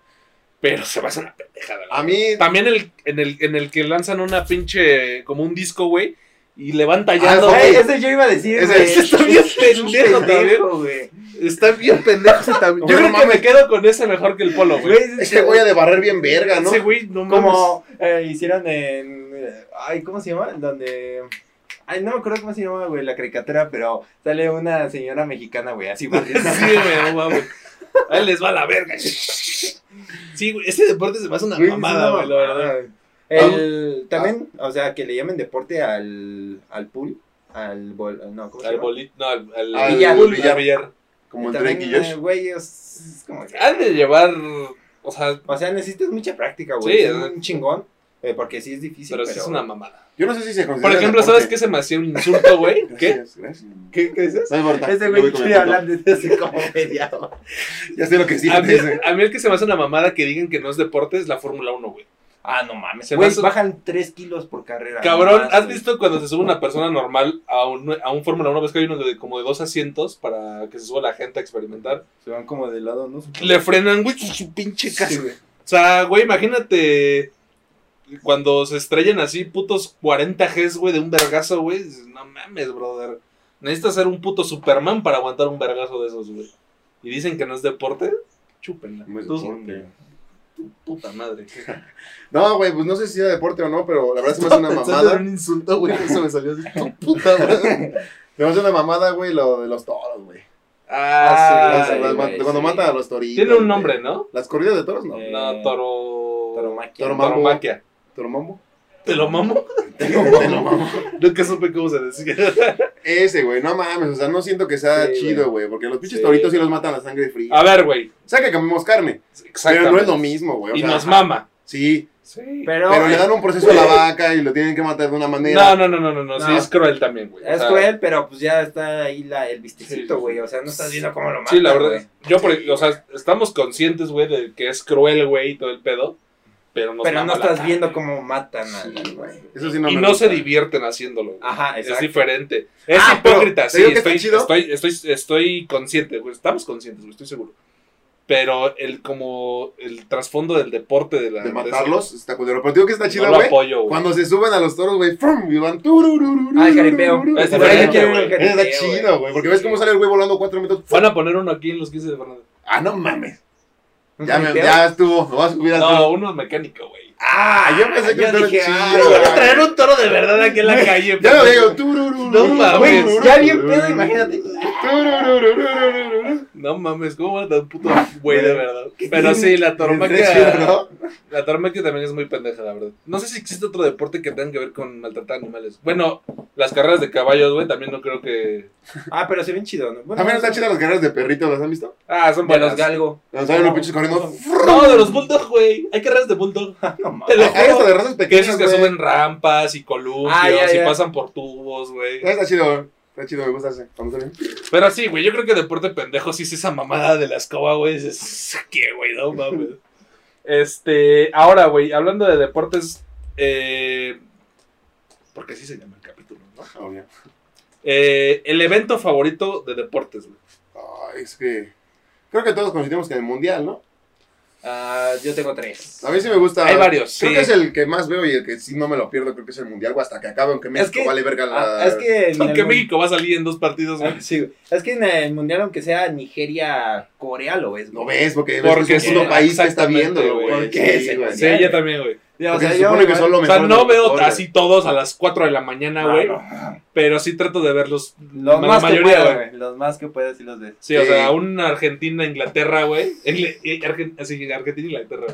Pero se me hace una pendejada, güey. A mí. También el, en, el, en el que lanzan una pinche, como un disco, güey, y le van Ah, tallando, güey. ese yo iba a decir, Ese- güey. <laughs> ese está bien pendejo también. güey. Está bien pendejo ese también. Yo No creo que me quedo con ese mejor que el polo, güey. Güey, Ese güey ha de barrer bien verga, ¿no? Ese güey, no mames. Como eh, hicieron en. eh, Ay, ¿cómo se llama? Donde. Ay, no me acuerdo cómo se llama, güey, la caricatura, pero sale una señora mexicana, güey, así barriendo. <laughs> Sí, güey, no mames. Ahí les va la verga. Sí, güey, ese deporte se me hace una Güey, mamada, güey, la verdad. El, también, o sea, que le llamen deporte al, al pool, al bol, no, ¿cómo se Al bolit, no, al, al, Al billar. al billar. billar. Como el También, Drake y Josh. eh, Güey, es, como que- Han de llevar, o sea, O sea, necesitas mucha práctica, güey. Sí, es un chingón, eh, porque sí es difícil, pero pero... sí es una mamada. Yo no sé si se considera. Por ejemplo, deporte. ¿sabes qué se me hacía un insulto, güey? <laughs> ¿Qué? Gracias, gracias. ¿Qué, qué dices? No importa. Ese güey quiere hablar desde hace como media hora. Ya sé lo que sí. A mí, dice. a mí el que se me hace una mamada que digan que no es deporte es la Fórmula 1, güey. Ah, no mames. Güey, hace- bajan 3 kilos por carrera. Cabrón, ¿has visto cuando se sube una persona normal a un, a un Fórmula 1? ¿Ves que hay uno de como de dos asientos para que se suba la gente a experimentar? Se van como de lado, ¿no? Le frenan, güey, su, pinche casa. Sí, güey. O sea, güey, imagínate cuando se estrellan así putos 40 Gs, güey, de un vergazo, güey. No mames, brother. Necesitas ser un puto Superman para aguantar un vergazo de esos, güey. Y dicen que no es deporte. Chúpenla. No es deporte. Tu puta madre. <laughs> No, güey, pues no sé si era deporte o no, pero la verdad se me hace <laughs> una mamada. un insulto, güey. <laughs> Eso me salió así. Tu puta madre. Se me hace una mamada, güey, lo de los toros, güey. Ah, sí, las- güey, cuando sí. matan a los toritos. Tiene un nombre, ¿no? Las corridas de toros, no. Eh, No, toro. Toromaquia. Toro- Mambo. Toromaquia. ¿Toromambo? ¿Te lo mamo? <laughs> Te lo mamo. Nunca supe cómo se decía. Ese, güey, no mames, o sea, no siento que sea Sí, chido, güey, porque los pinches Sí. toritos sí los matan a sangre fría. A ver, güey. O sea que comemos carne, Exactamente. pero no es lo mismo, güey. o Y sea, nos mama. Sí, Sí. Pero, pero le dan un proceso a la vaca y lo tienen que matar de una manera. No, no, no, no, no, no, sí es cruel también, güey. O Es sea, cruel, pero pues ya está ahí la, el vistecito, sí, güey. sí. O sea, no estás viendo cómo lo matan. Sí, la verdad. güey. Yo, por, o sea, estamos conscientes, güey, de que es cruel, güey, y todo el pedo. Pero, nos Pero no estás viendo cómo matan al güey. Eso sí no y me no gusta. se divierten haciéndolo. güey. Ajá, Es exacto. diferente. Es Ah, pero, hipócrita, ¿te sí. Estoy, chido? estoy, estoy, estoy consciente, güey. Estamos conscientes, güey, estoy seguro. Pero el como el trasfondo del deporte de la De ese- matarlos, está culero. Pero digo que está chido, güey. apoyo, güey. Cuando se suben a los toros, güey, ¡frum! y van. Ah, el jaripeo. Es Por ahí diferente, quiero güey. el jaripeo, Está chido, güey, porque ves cómo sale el güey volando cuatro metros. Van a poner uno aquí en los 15 de Fernando. Ah, no mames. ¿Un Ya, me, ya estuvo, me voy a subir al No, toro. uno mecánico, güey. Ah, yo pensé que yo estaba dije, chido. ah, a traer un toro de verdad aquí en la <laughs> calle. Ya lo digo, turururu. No mames. Ya bien pedo, imagínate. No mames, ¿cómo van a dar un puto güey de verdad? Pero sí, la. ¿no? La toromaquia también es muy pendeja, la verdad. No sé si existe otro deporte que tenga que ver con maltratar animales. Bueno, las carreras de caballos, güey, también no creo que. Ah, pero se ven chido, ¿no? Bueno, También están chidas las carreras de perritos, ¿las han visto? Ah, son De buenas. los galgo. Cuando salen los pinches corriendo. No, de los bulldog, güey. Hay carreras de bulldog. <laughs> No Te mames. lo eso juro. de razas Que pequeñas, esos que güey. suben rampas y columpios Ah, ya, y pasan por tubos, güey. Está chido, güey. Está chido, me gusta ese. Cuando salen. Pero sí, güey, yo creo que deporte pendejo sí es esa mamada de la escoba, güey. Es ¿qué, güey? No mames. Este, ahora, güey, hablando de deportes, eh, porque así se llama el capítulo, ¿no? Obvio. Eh, el evento favorito de deportes, güey. Ay, es que. Creo que todos coincidimos que en el mundial, ¿no? Ah, yo tengo tres. A mí sí me gusta. Hay varios, Creo sí. que es el que más veo y el que sí no me lo pierdo. Creo que es el mundial, güey, hasta que acabe, aunque México que- vale verga la. Ah, es que Aunque el México va a salir en dos partidos, güey. Ah, sí, güey. Es que en el mundial, aunque sea Nigeria, Corea lo ves. No güey. ves, porque, Porque es un sí, país que está viendo, güey. güey. ¿Por qué? Sí, güey. Sí, yo también, güey. Ya, Porque se yo supone que igual- son lo O sea, mejor. no de veo mejor, así todos a las 4 de la mañana, güey. No, no. Pero sí trato de verlos. Los la más que mayoría, puedas, güey. Los más que puedas sí los ves. Sí, o Sí. sea, una Argentina, Inglaterra, güey. <laughs> Así, Argentina, Inglaterra.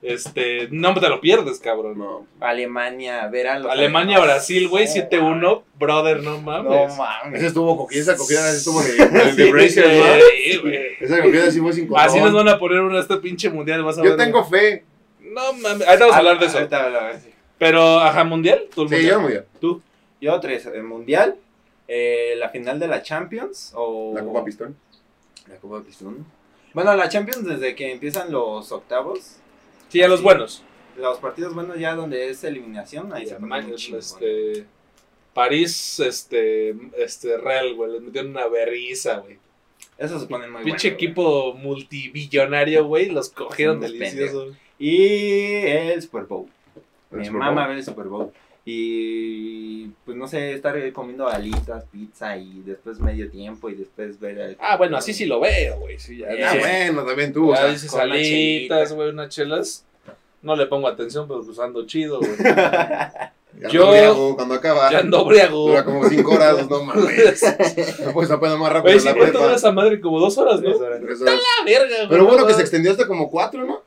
Este, no te lo pierdes, cabrón. No. Alemania, verán los Alemania, alemanes. Brasil, güey, 7-1. Brother, no No mames. mames. Esa estuvo cogida, esa cogida estuvo de, <laughs> de, de Bracer, ¿no? Sí, güey. Esa cogida sí fue sin Así nos van a poner una este pinche mundial, vas a Yo ver. tengo fe. No mames, ahorita vamos a hablar de eso. Ahorita hablamos, sí. Pero, ajá, mundial. ¿Tú el Sí, mundial? yo bien. ¿Tú? Yo tres, el mundial, eh, la final de la Champions o La Copa Pistón. La Copa Pistón. Bueno, la Champions desde que empiezan los octavos, Sí, a los buenos. los partidos buenos ya donde es eliminación, ahí se ponen este, París, este, este, Real, güey, les metieron una berriza, güey. Eso se pone muy Pinche bueno, equipo multibillonario, güey, los cogieron Unos deliciosos. Y el Super Bowl. El Me Super mama Bowl. ver el Super Bowl. Y pues no sé, estar comiendo alitas, pizza y después medio tiempo y después ver el... Ah, bueno, así sí lo veo, güey. Sí, ya, Ah, sí. bueno, también tú. O Ya sea, dices alitas, güey, unas chelas. No le pongo atención, pero pues ando chido, güey. <laughs> ya yo- ando briago, cuando acaba. Ya ando briago. Dura como 5 horas, no mames. <laughs> No puedes apenas más rápido en sí, la ¿cuánto dura prepa. esa madre? Como dos horas, ¿no? Tres horas. Tres horas. La verga, güey. Pero bueno no que se extendió hasta como 4, ¿no?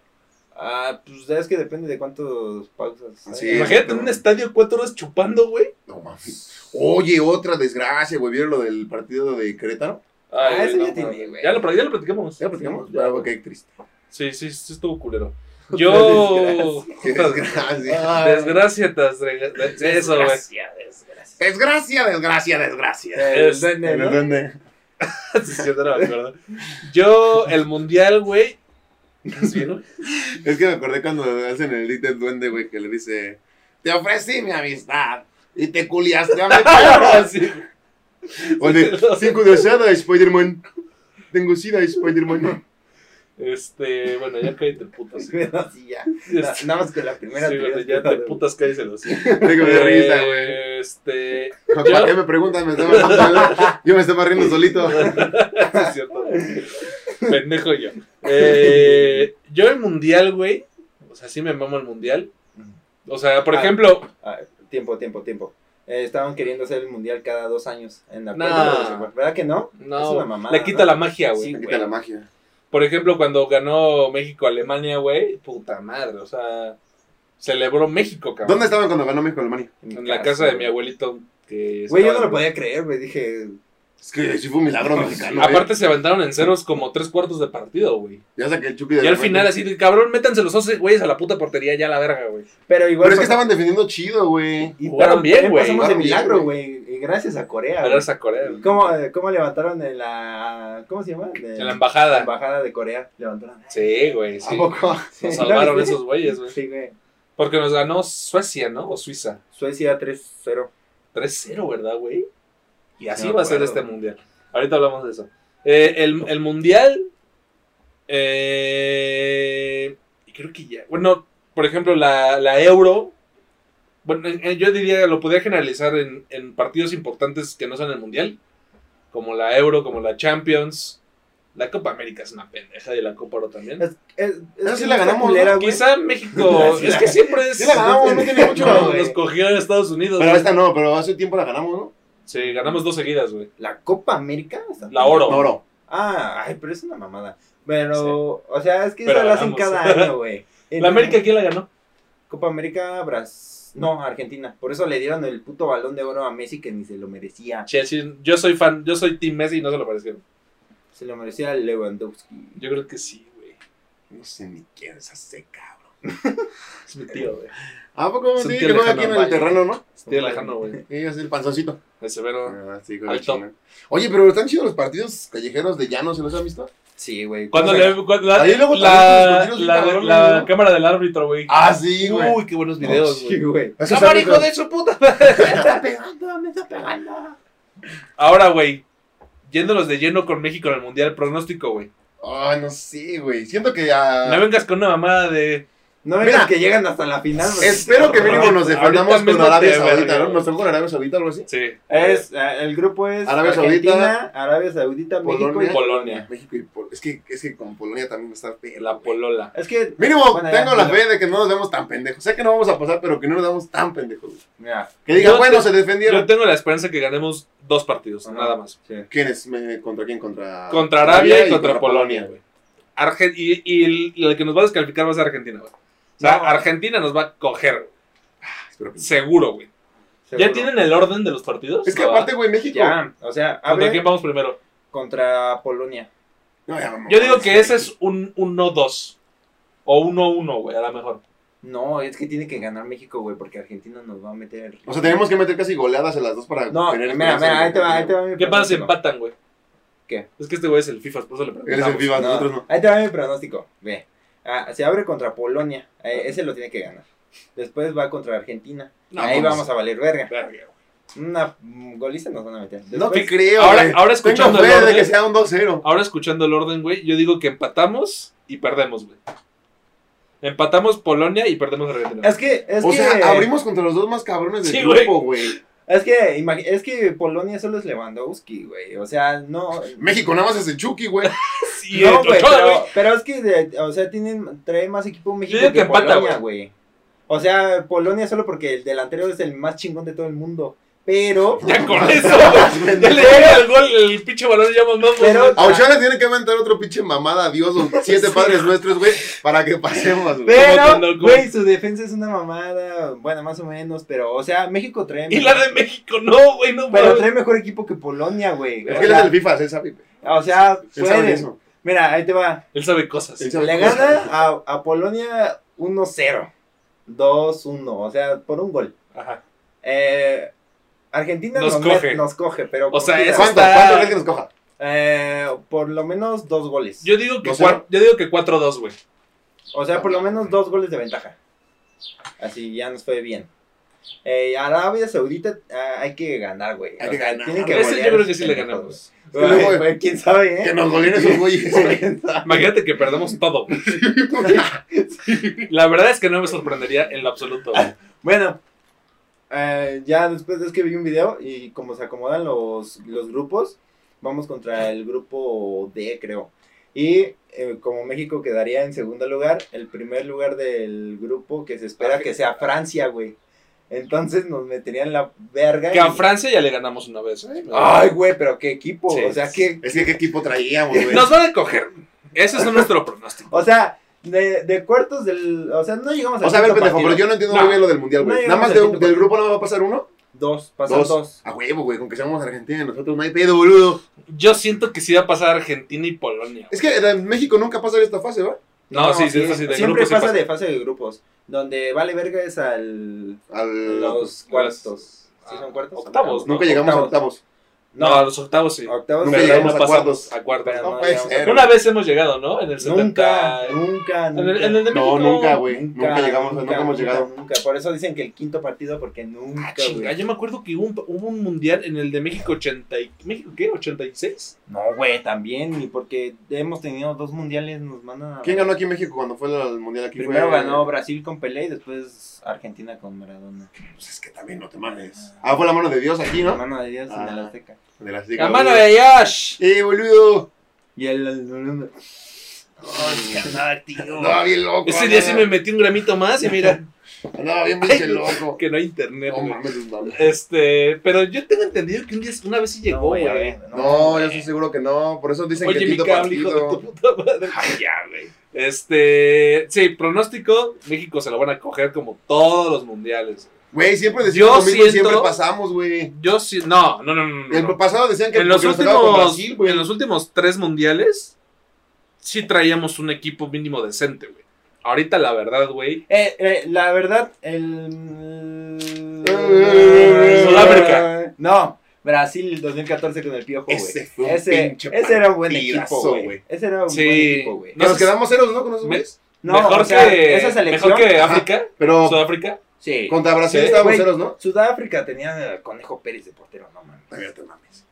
Ah, pues es que depende de cuántos pausas. Sí, hay. Imagínate en un estadio cuatro horas chupando, güey. No mames. Oye, otra desgracia, güey. ¿Vieron lo del partido de Querétaro? Ah, güey, eso ya tiene, güey. Ya lo, ya lo platicamos. ¿Ya platicamos? Ya, Ah, qué triste. Sí, sí, sí estuvo culero. <laughs> Yo... Qué desgracia. Desgracia tras desgra- Eso, güey. Desgracia, desgracia. Desgracia, desgracia, desgracia. El Es- duende, ¿Me ¿no? entiende? <laughs> Sí, sí, no me acuerdo. Yo, el mundial, güey. ¿Estás bien, güey? Es que me acordé cuando hacen el edit del duende, güey, que le dice: Te ofrecí mi amistad y te culiaste a mi <laughs> perro. Sí. O de: Cinco de asada, Spider-Man. Tengo sida, Spider-Man. Este, bueno, ya cállate el puto. <laughs> Sí, ya. Este, Nada más que la primera. sí, güey, ya te putas cállate los. Tengo de risa, güey. Eh, Este, ¿Para qué me preguntan? Me estaba riendo- Yo me estaba riendo solito. <laughs> es cierto. <laughs> Pendejo yo. Eh, yo el mundial, güey. O sea, sí me mamo el mundial. O sea, por Ah. ejemplo, Ah, tiempo, tiempo, tiempo. Eh, estaban queriendo hacer el mundial cada dos años en la No. Copa, ¿Verdad que no? Es no, una mamada, le quita ¿no? la magia, güey. Sí, güey. quita la magia. Por ejemplo, cuando ganó México-Alemania, güey, puta madre, o sea, celebró México, cabrón. ¿Dónde estaban cuando ganó México Alemania? En la casa de mi abuelito. Que Güey, yo no lo podía creer, güey. Dije, Es que sí fue un milagro mexicano. güey. Aparte se aventaron en ceros como tres cuartos de partido, güey. Ya saqué el Chucky de Y al repente. final así, de, cabrón, métanse los 11 güeyes a la puta portería ya a la verga, güey. pero igual. Pero es que estaban defendiendo chido, güey. y jugaron pero bien, güey, Pasamos de milagro, güey. Y gracias a Corea. Güey. esa Corea. güey. ¿Cómo, ¿Cómo levantaron en la. ¿Cómo se llama? De- En la embajada. embajada de Corea. Levantaron. Sí, güey, sí. ¿A poco? Nos salvaron <laughs> esos güeyes, güey. Sí, güey. Porque nos ganó Suecia, ¿no? O Suiza. Suecia 3-0. 3-0, ¿verdad, güey? Y así No va a ser este mundial. Ahorita hablamos de eso. Eh, el, el mundial. Eh, y creo que ya. Bueno, por ejemplo, la, la Euro. Bueno, eh, yo diría, lo podría generalizar en, en partidos importantes que no son el mundial. Como la Euro, como la Champions. La Copa América es una pendeja y la Copa Oro también. Es, es, sí la ganamos, culera, ¿no? Quizá México. <laughs> Es que siempre es. Sí la ganamos, no tiene mucho, No, nos cogió en Estados Unidos. Pero esta no, pero hace tiempo la ganamos, ¿no? Sí, ganamos dos seguidas, güey. La Copa América. La Oro. Oro. Ah, ay, pero es una mamada. Pero, o sea, es que Pero esa la hacen cada <laughs> año, güey. ¿La América quién la ganó? Copa América, Brasil. No, Argentina. Por eso le dieron el puto balón de oro a Messi que ni se lo merecía. Chelsea. Yo soy fan, yo soy Team Messi y no se lo parecieron. Se lo merecía Lewandowski. Yo creo que sí, güey. No sé ni quién es cabrón. Es mi tío, güey. ¿A poco Es un sí? tío Que juega aquí en el terreno, ¿no? Es tío lejano, güey. Sí, es el panzoncito. El severo. Ah, sí, Alto. Oye, pero están chidos los partidos callejeros de llano, ¿se los han visto? Sí, güey. Cuando ¿Cómo se- le. Cuando la, Ahí luego la, la, la cámara del árbitro, güey. Ah, sí, güey. Uy, qué buenos videos, Sí, güey. Esos ¡Cámara, hijo de su puta! <laughs> Me está pegando, me está pegando. Ahora, güey. Yéndonos de lleno con México en el mundial, pronóstico, güey. Ay, no sé, güey. Siento que a. No vengas con una mamada de. No Mira. digas que llegan hasta la final. Espero que mínimo nos defendamos con Arabia Saudita, ¿no? ¿Nos tocó con Arabia Saudita o algo así? Sí. Es, eh, el grupo es Arabia Argentina, Saudita, Arabia Saudita, México y Polonia. Polonia. México y Pol- es que, es que con Polonia también está La polola. Es que, Mínimo, Bueno, ya, tengo la fe de que no nos vemos tan pendejos. Sé que no vamos a pasar, pero que no nos vemos tan pendejos. güey. mira, Que digan, Yo bueno, te- se defendieron. Yo tengo la esperanza que ganemos dos partidos, Ajá. nada más. sí. ¿Quién es? Me- ¿Contra quién? Contra, Contra Arabia y contra Polonia, güey. Y, y el, el que nos va a descalificar va a ser Argentina, güey. O sea, No. Argentina nos va a coger, que- seguro, güey. ¿Ya seguro. tienen el orden de los partidos? Es que ¿No? aparte, güey, México. Ya, o sea, ¿Contra abre quién vamos primero? contra Polonia. No, ya vamos. Yo digo que ese es un 1-2. O 1-1, güey, a lo mejor. No, es que tiene que ganar México, güey, porque Argentina nos va a meter. O sea, tenemos que meter casi goleadas en las dos para No, tener mira, mira, ahí te va, ahí te va mi ¿Qué pasa si pronóstico. empatan, güey? ¿Qué? Es que este güey es el FIFA, por eso le Eres el preguntamos. FIFA, No, nosotros no. Ahí te va mi pronóstico. Ve. Ah, se abre contra Polonia. eh, ese lo tiene que ganar. Después va contra Argentina. No, Ahí vamos. vamos a valer verga. Verga, güey. Una mm, goliza nos van a meter. No te creo, Ahora- güey. ahora escuchando Tengo el fe de orden. que sea un 2-0. Ahora escuchando el orden, güey, yo digo que empatamos y perdemos, güey. Empatamos Polonia y perdemos Argentina. Es que, es o que. sea, abrimos contra los dos más cabrones del Sí, güey. grupo, güey. Es que, es que Polonia solo es Lewandowski, güey. O sea, no. México nada más es el Chucky, güey. <laughs> Sí, no, güey, pero, pero es que, de- o sea, tienen, trae más equipo México que, que empata, Polonia, güey. O sea, Polonia solo porque el delantero es el más chingón de todo el mundo. Pero, <laughs> Ya con <laughs> eso. Ya le llega el gol, el pinche balón ya mamamos. Pero-. A Ochoa le tiene que aventar otro pinche mamada a Dios o siete <laughs> padres nuestros, güey, para que pasemos, güey. pero, güey, su defensa es una mamada. Bueno, más o menos, pero, o sea, México trae. Y la de México, no, güey, no Pero trae mejor equipo que Polonia, güey. Es que él es el FIFA, él sabe, güey. o sea, Él sabe de pueden. eso. Mira, ahí te va. Él sabe cosas. Él sabe Le cosas. gana a, a Polonia 1-0. 2-1, o sea, por un gol. Ajá. Eh, Argentina Nos nos, coge. met- nos coge, pero. O sea, ¿Cuánto? está- ¿Cuánto crees que nos coja? Eh, por lo menos dos goles. Yo digo que, cua- yo digo que 4-2, güey. O sea, por lo menos dos goles de ventaja. Así ya nos fue bien. Eh, Arabia Saudita ah, hay que ganar, güey. Hay O que ganar. tienen que Ese golear yo creo que sí le ganamos. Güey, güey, ¿Quién sabe, eh? Que nos goleen esos güeyes. <laughs> Imagínate que perdemos todo. <laughs> La verdad es que no me sorprendería en lo absoluto. Bueno, eh, ya después es que vi un video y como se acomodan los, los grupos, vamos contra el grupo D, creo. Y eh, como México quedaría en segundo lugar, el primer lugar del grupo que se espera que sea Francia, güey. Entonces nos meterían la verga. Que a Francia ya le ganamos una vez. ¿eh? Ay, güey, pero qué equipo. Sí. O sea, que. Es que qué equipo traíamos, güey. Nos van a coger. Ese es nuestro pronóstico. O sea, de, de cuartos del. O sea, no llegamos O sea, a ver, pendejo, partido. pero yo no entiendo No. muy bien lo del mundial, No güey. Nada más de- del partido. grupo no va a pasar uno. Dos, pasan Dos. dos. A huevo, güey, con que seamos Argentina y nosotros no hay pedo, boludo. Yo siento que sí va a pasar Argentina y Polonia. Es que en México nunca pasa esta fase, ¿va? No, sí, sí, eso sí, de Siempre grupos sí pasa pasa. de fase de grupos. Donde vale verga es al. Al... Los cuartos. ¿Sí Ah, son cuartos? octavos, Nunca llegamos a Octavos. No, a los octavos sí. Octavos Nunca Pero pero llegamos no a cuartos. a cuartos. Pero No Una vez hemos llegado, ¿no? En el 70. Nunca, nunca, nunca. En el, en el de México. No, nunca, güey. Nunca llegamos, nunca hemos nunca, llegado. Nunca. Por eso dicen que el quinto partido, porque Ah, nunca, chinga, güey. yo me acuerdo que hubo un, hubo un mundial en el de México 80 y... ¿México qué? ¿86? No, güey, también. Y porque hemos tenido dos mundiales, nos mandan a. ¿Quién ganó aquí en México cuando fue el mundial aquí? Primero fue... ganó Brasil con Pelé y después Argentina con Maradona. Pues es que también no te mames. Ah, fue la mano de Dios aquí, La ¿no? mano de Dios en Ah. el Azteca. De las ¡La mano de Yash! ¡Eh, boludo! Y el. el- Ay, tío. Andaba bien loco. Ese día sí me metí un gramito más y mira, Andaba bien <laughs> pinche loco. que no hay internet, No güey. mames, no mames. Este, pero yo tengo entendido que un día, una vez sí llegó, No, güey. güey, No, yo estoy seguro que no. Por eso dicen que Oye, el mi cable, hijo de tu puta madre. Ay, ya, güey. Este, sí, pronóstico, México se lo van a coger como todos los mundiales. Güey, siempre Yo decimos lo mismo y siento- siempre pasamos, güey. Yo sí, no, no, no, no. no. El pasado decían que en los últimos, Brasil, güey. en los últimos tres mundiales, sí traíamos un equipo mínimo decente, güey. Ahorita la verdad, güey. Eh, eh, la verdad, el. Sudáfrica. No, Brasil 2014 con el Piojo, güey. Ese fue un Ese, pinche ese era un buen equipo, güey. Ese era un Sí. buen equipo, güey. Nos quedamos ceros, ¿no? Con esos güeyes. No, mejor, o sea, que, esa selección. mejor que Ajá. África, Pero Sudáfrica. Sí. contra Brasil Sí, estábamos ceros, ¿no? Sudáfrica tenía a Conejo Pérez de portero, no mames. A ver, te mames.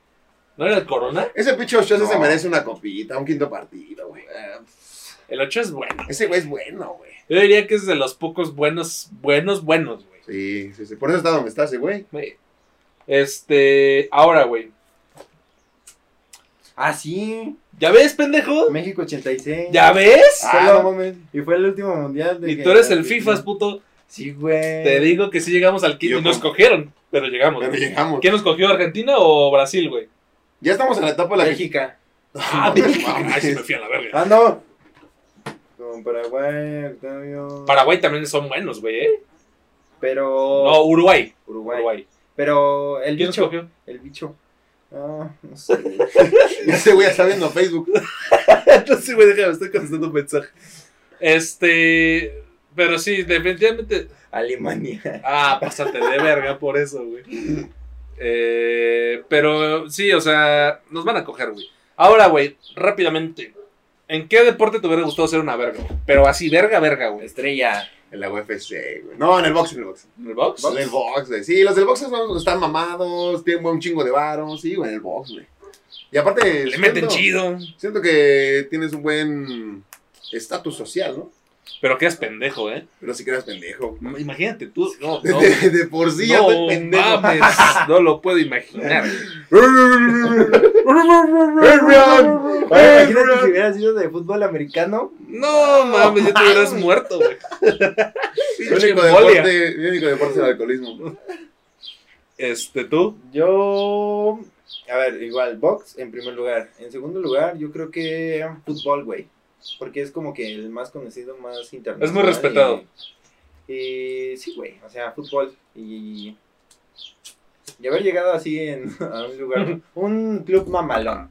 ¿No era el Corona? Ese pinche Ochoa No. se merece una copita, un quinto partido, güey. Eh, El 8 es bueno. Ese güey es bueno, güey. Yo diría que es de los pocos buenos, buenos, buenos, güey. Sí, sí, sí. Por eso está donde está ese güey. Este, ahora, güey. Ah, sí. ¿Ya ves, pendejo? México 86. ¿Ya ves? Ah, no. Y fue el último mundial de Y tú eres el FIFA, puto. Sí, güey. Te digo que sí llegamos al quinto. Y nos con- cogieron, pero llegamos. Pero güey. llegamos. ¿Quién nos cogió, Argentina o Brasil, güey? Ya estamos en la etapa de la que. Bélgica. Ah, no Ay, sí me fui a la verga. Ah, no. Con Paraguay, Octavio. Paraguay también son buenos, güey, ¿eh? Pero. No, Uruguay. Uruguay. Uruguay. Pero el ¿Quién nos bicho. cogió? El bicho. Ah, no sé. <laughs> Ese güey ya está viendo Facebook. <laughs> Entonces, güey, déjame, estoy contestando un mensaje. Este. Pero sí, definitivamente. Alemania. Ah, pásate de verga por eso, güey. Eh, pero sí, o sea, nos van a coger, güey. Ahora, güey, rápidamente. ¿En qué deporte te hubiera gustado ser una verga? güey? Pero así, verga, verga, güey. Estrella. En la UFC, güey. No, en el box, en el box. ¿En el box? En el box, güey. Sí, los del box son- están mamados, tienen un chingo de varos. Sí, güey, en el box, güey. Y aparte. Le meten chido. Siento que tienes un buen estatus social, ¿no? Pero quedas pendejo, ¿eh? Pero si quedas pendejo. Imagínate tú. No, <laughs> De, no. de- de por sí ya no estoy pendejo. mames, <laughs> no lo puedo imaginar. <laughs> Oye, imagínate si hubiera sido de fútbol americano. No mames, ya te hubieras muerto, güey. Mi Pinche único deporte, mi único deporte es el alcoholismo. Este, tú. Yo. A ver, igual, box en primer lugar. En segundo lugar, yo creo que fútbol, güey. Porque es como que el más conocido, más internacional. Es muy respetado. Y, y sí, güey. O sea, fútbol. Y. Y haber llegado así en, <laughs> a un lugar. un club mamalón.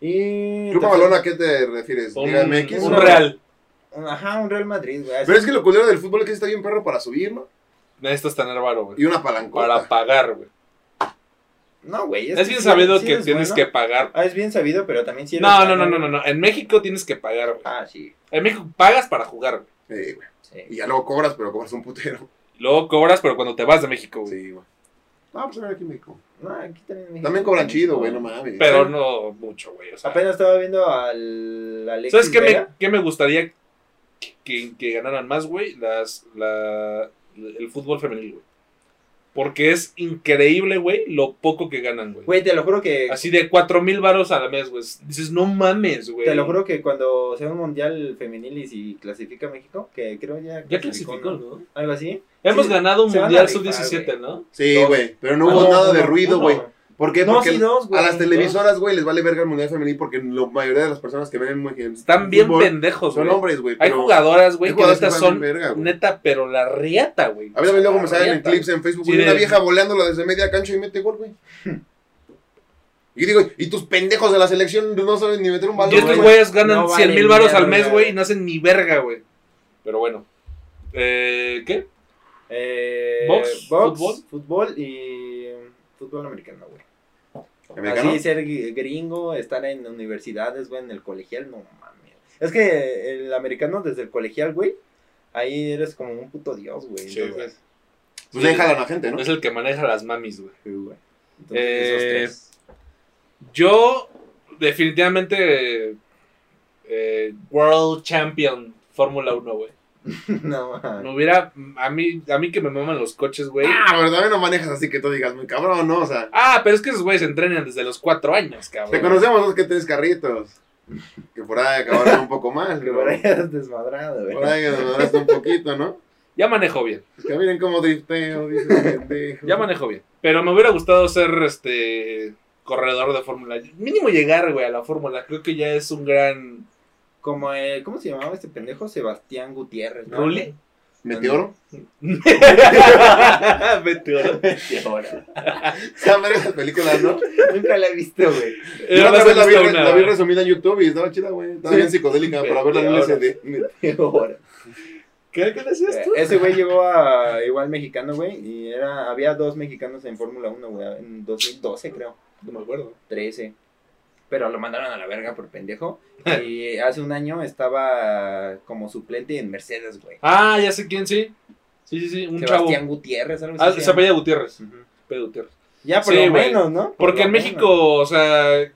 Y. Club Mamalón, ¿a qué te refieres? Un, un real. Ajá, un Real Madrid, güey. Pero es que lo culero del fútbol es que está bien perro para subir, ¿no? Necesitas tener varo, güey. Y una palancota. Para pagar, güey. No, güey. Es que bien sí- sabido sí que tienes bueno. que pagar. Ah, es bien sabido, pero también sí No, no, no, no, no, no. En México tienes que pagar, güey. Ah, sí. En México pagas para jugar, güey. Sí, güey. sí. Y ya luego cobras, pero cobras un putero. Luego cobras, pero cuando te vas de México, güey. Sí, güey. Ah, pues a ver aquí en México. No, aquí también. en México. También cobran chido, güey, no mames. Pero no mucho, güey. O sea, Apenas estaba viendo al Alexis ¿Sabes qué me, qué me gustaría que, que ganaran más, güey? Las, la, el fútbol femenil, güey. Porque es increíble, güey, lo poco que ganan, güey. Güey, te lo juro que. Así de cuatro mil varos a la mes, güey. Dices, no mames, güey. Te lo juro que cuando sea un mundial femenil y si clasifica México, que creo ya. Ya clasificó, ¿no? Algo así. Hemos Sí, ganado un mundial rifar, sub-17, güey. ¿no? Sí, güey. Pero no Ah, hubo nada de ruido, güey. ¿Por qué? No, Porque sí, dos, güey. a las televisoras, güey, les vale verga el mundial femenil porque la mayoría de las personas que ven Están bien fútbol pendejos, Son güey. hombres, güey. Hay jugadoras, güey, que neta son verga, neta, pero la riata, güey. A mí también luego me salen en clips en Facebook, Sí, güey, una vieja voleándola desde media cancha y mete gol, güey. Y digo, y tus pendejos de la selección no saben ni meter un balón. Y estos güey. güeyes ganan No 100 valen mil varos al mes, güey, y no hacen ni verga, güey. Pero bueno. Eh, ¿Qué? Eh, Box, box, fútbol. fútbol y fútbol americano, güey. ¿Americano? Así ser gr- gringo, estar en universidades, güey, en el colegial, no mames. Es que el americano desde el colegial, güey, ahí eres como un puto dios, güey. Sí, Entonces, Pues ahí jalan a gente, ¿no? Es el que maneja las mamis, güey. sí, güey. Entonces, Eh, esos tres. Yo, definitivamente, eh, World Champion Fórmula 1, güey. <laughs> no. Me hubiera, a mí, a mí que me maman los coches, güey. Ah, pero también no manejas así que tú digas, muy cabrón, ¿no? O sea, Ah, pero es que esos güeyes entrenan desde los cuatro años, cabrón. te conocemos dos que tres carritos. Que por ahí acabaron un poco mal, Que por ahí eres desmadrado, güey. por ahí nos mandaste un poquito, ¿no? Ya manejo bien, Es que miren cómo drifteo, dice el pendejo. ya manejo bien. Pero me hubiera gustado ser, este, corredor de Fórmula. Mínimo llegar, güey, a la Fórmula. Creo que ya es un gran... Como, el, ¿cómo se llamaba este pendejo? Sebastián Gutiérrez, ¿no? ¿Rulli? ¿Meteoro? <laughs> Meteoro. Meteoro. <laughs> ¿Saben ver películas, no? Nunca la he visto, güey. Yo la la vi, una, la vi resumida en YouTube y estaba chida, güey. Estaba Sí. bien psicodélica para verla en Meteoro. SD. Meteoro. ¿Qué, ¿Qué decías tú? Eh, Ese güey llegó a igual mexicano, güey, y era, había dos mexicanos en Fórmula 1, güey, en 2012 creo, No me acuerdo. 13. Pero lo mandaron a la verga por pendejo. <laughs> Y hace un año estaba como suplente en Mercedes, güey. Ah, ya sé quién, sí. Sí, sí, sí, un Sebastián chavo. Gutiérrez, algo Ah, así. se llama. apellida Gutiérrez. Ujú. Pedro Gutiérrez. Ya por Sí, lo menos, ¿no? Por Porque en menos. México, o sea,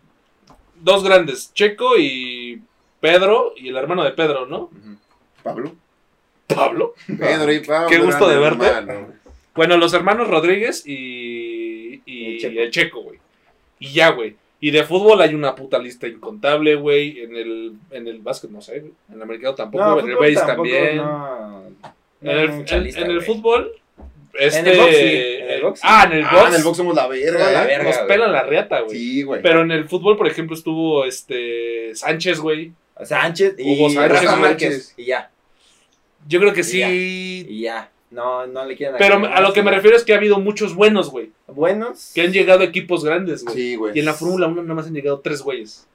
dos grandes, Checo y Pedro y el hermano de Pedro, ¿no? Pablo. Pablo. <laughs> Pedro y Pablo. Qué gusto de verte. Bueno, los hermanos Rodríguez y, y el Checo, güey. Y ya, güey. Y de fútbol hay una puta lista incontable, güey. En el, en el básquet, no sé, güey. En el americano tampoco, en el base tampoco, también. no, no en el, hay mucha en- lista, en el güey. fútbol. Este, el box, sí, en el box, sí. Ah, en el box. Ah, en el box somos la verga, Somos la verga. Nos pelan la riata, güey. Sí, güey. Pero en el fútbol, por ejemplo, estuvo este Sánchez, güey. Sánchez y Hugo Sánchez, Rafa. Márquez. Y ya, Yo creo que Y sí. ya. y ya. No, no le quieren Pero a lo que me refiero es que ha habido muchos buenos, güey. Buenos. Que han llegado a equipos grandes, güey. Sí, güey. Y en la Fórmula 1 nada más han llegado tres güeyes.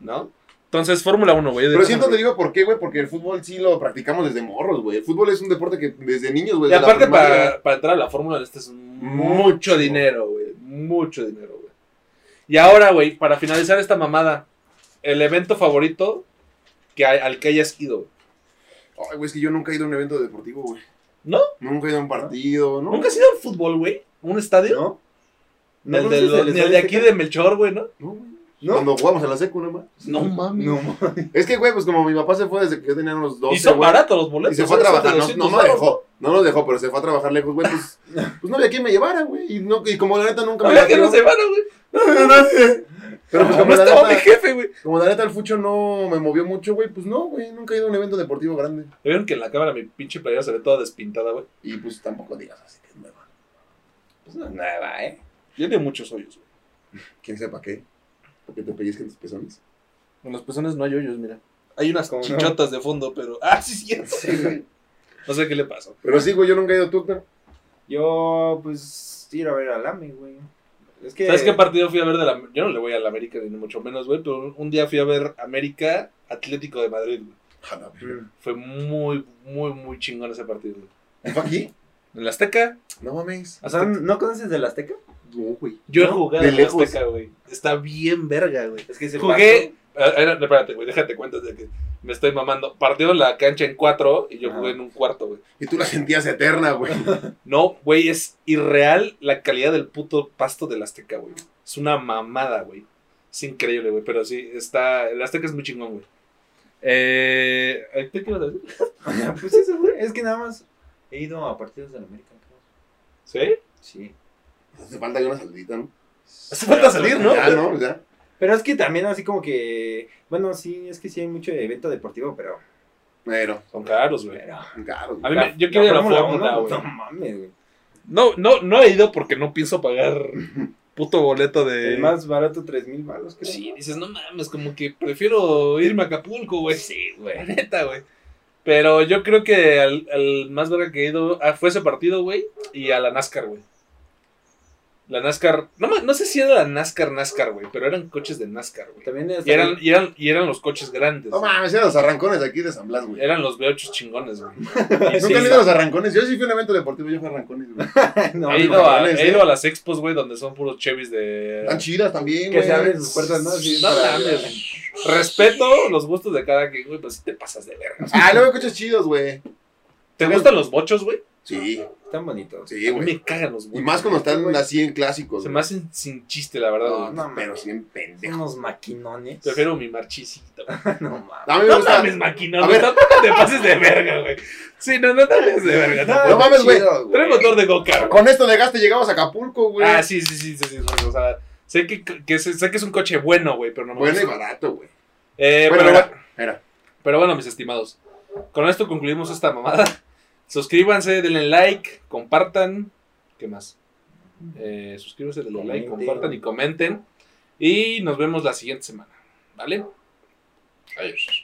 ¿no? Entonces, Fórmula 1, güey. Pero siento te digo por qué, güey, porque el fútbol sí lo practicamos desde morros, güey. El fútbol es un deporte que desde niños, güey. Y aparte, para, para entrar a la Fórmula este es mucho, Mucho. dinero, güey. Mucho dinero, güey. Y ahora, güey, para finalizar esta mamada, el evento favorito que hay- al que hayas ido. Ay, güey, es que yo nunca he ido a un evento deportivo, güey. ¿No? Nunca he ido a un partido, ¿no? ¿Nunca has ido al fútbol, güey? ¿Un estadio? ¿No? Ni el ¿No de, los- el ni el de aquí de Melchor, güey, ¿no? No, güey. ¿No? Cuando jugamos a la secu, nada más. No mames. No, Es que, güey, pues como mi papá se fue desde que yo tenía unos 12, y son güey. baratos los boletos. Y se fue a ¿eh? Son trabajar, no, 200 no me varos, dejó, no nos dejó, pero se fue a trabajar lejos, güey, pues, pues no había quien me llevara, güey, y, no, y como la neta nunca ¿no? me Había que no se van, güey. pero pues Como la, estaba mi neta, jefe, güey. como la neta el fucho no me movió mucho, güey, pues no, güey, nunca he ido a un evento deportivo grande, ¿Vieron que en la cámara mi pinche playera se ve toda despintada, güey? y pues tampoco digas así que es nueva, Pues no es nueva, ¿eh? Tiene muchos hoyos, güey. quién sepa qué, porque te pellizquen tus pezones. En los pezones no hay hoyos, mira. Hay unas ¿Cómo no? chichotas de fondo, pero. <laughs> Ah, sí, sí. Sí, güey. No sé qué le pasó. Pero sí, güey, yo nunca he ido a tú, Héctor. Yo, pues, ir a ver al AME, güey. Es que. ¿Sabes qué partido fui a ver de la.? Yo no le voy a la América ni mucho menos, güey, pero un día fui a ver América Atlético de Madrid, güey. Mm. Fue muy, muy, muy chingón ese partido, güey. ¿Fue aquí? En la Azteca, No mames. O sea, ¿no conoces del Azteca? No, güey. yo he ¿No? jugado De en la lejos. Azteca, güey. Está bien verga, güey. Es que ese Jugué. Ah, era- espérate, güey, déjate cuenta de que me estoy mamando. Partió la cancha en cuatro y yo Ajá. jugué en un cuarto, güey. Y tú la sentías eterna, güey. <laughs> No, güey, es irreal la calidad del puto pasto del Azteca, güey. Es una mamada, güey. Es increíble, güey. Pero sí, está. El Azteca es muy chingón, güey. Eh. ¿Qué ibas a decir? pues eso, güey. Es que nada más he ido a partidos del América. creo. ¿Sí? Sí. Hace falta ya una salidita, ¿no? Hace falta salir, ¿no? Ya, ¿no? Ya. Pero es que también así como que. Bueno, sí, es que sí hay mucho evento deportivo, pero. Pero, Son caros, güey. pero claro. A mí me- yo quiero ir a la Fórmula, güey. No mames, güey. No, no, no he ido porque no pienso pagar puto boleto de. El más barato, 3 mil creo. Sí, dices, no mames, como que prefiero irme a Acapulco, güey. Sí, güey, neta, güey. Pero yo creo que al, al más verga que he ido ah, fue ese partido, güey, y a la NASCAR, güey. La NASCAR, no, no sé si era la NASCAR, NASCAR, güey, pero eran coches de NASCAR, güey. También es. Y eran, y, eran, y eran los coches grandes. No mames, eran los arrancones aquí de San Blas, güey. Eran los V8 chingones, güey. <laughs> ¿Nunca sí, han ido a los arrancones? Yo sí fui a un evento deportivo, yo fui a arrancones, güey. <laughs> no, he, no, ido a, mames, he ido a las expos, güey, donde son puros Chevys de... Están chidas también, Que güey. se abren sus puertas, ¿no? Así No mames. Respeto los gustos de cada quien, güey, pues sí te pasas de verga. Ah, luego coches chidos, güey. ¿Te gustan los bochos, güey? Sí, Están bonitos. sí, A mí güey. me cagan los bochos. Y más cuando están güey. así en clásicos. Se güey. me hacen sin chiste, la verdad. No, güey. no, pero sí en pendejo. Unos maquinones. Prefiero mi marchisito. <laughs> no mames. A mí me No mames, maquinón. A ver. Tampoco te pases de verga, güey. Sí, no, no te pases de verga. No mames, güey. Trae motor de go-kart. Con esto de gaste llegamos a Acapulco, güey. Ah, sí, sí, sí, sí, sí, O sea, sé que, que, sé, sé que es un coche bueno, güey, pero no me Bueno y barato, güey. Eh, Bueno, pero, era, era. pero bueno, mis estimados. Con esto concluimos esta mamada. Suscríbanse, denle like, compartan. ¿Qué más? Eh, suscríbanse, denle like, compartan y comenten. Y nos vemos la siguiente semana. ¿Vale? Adiós.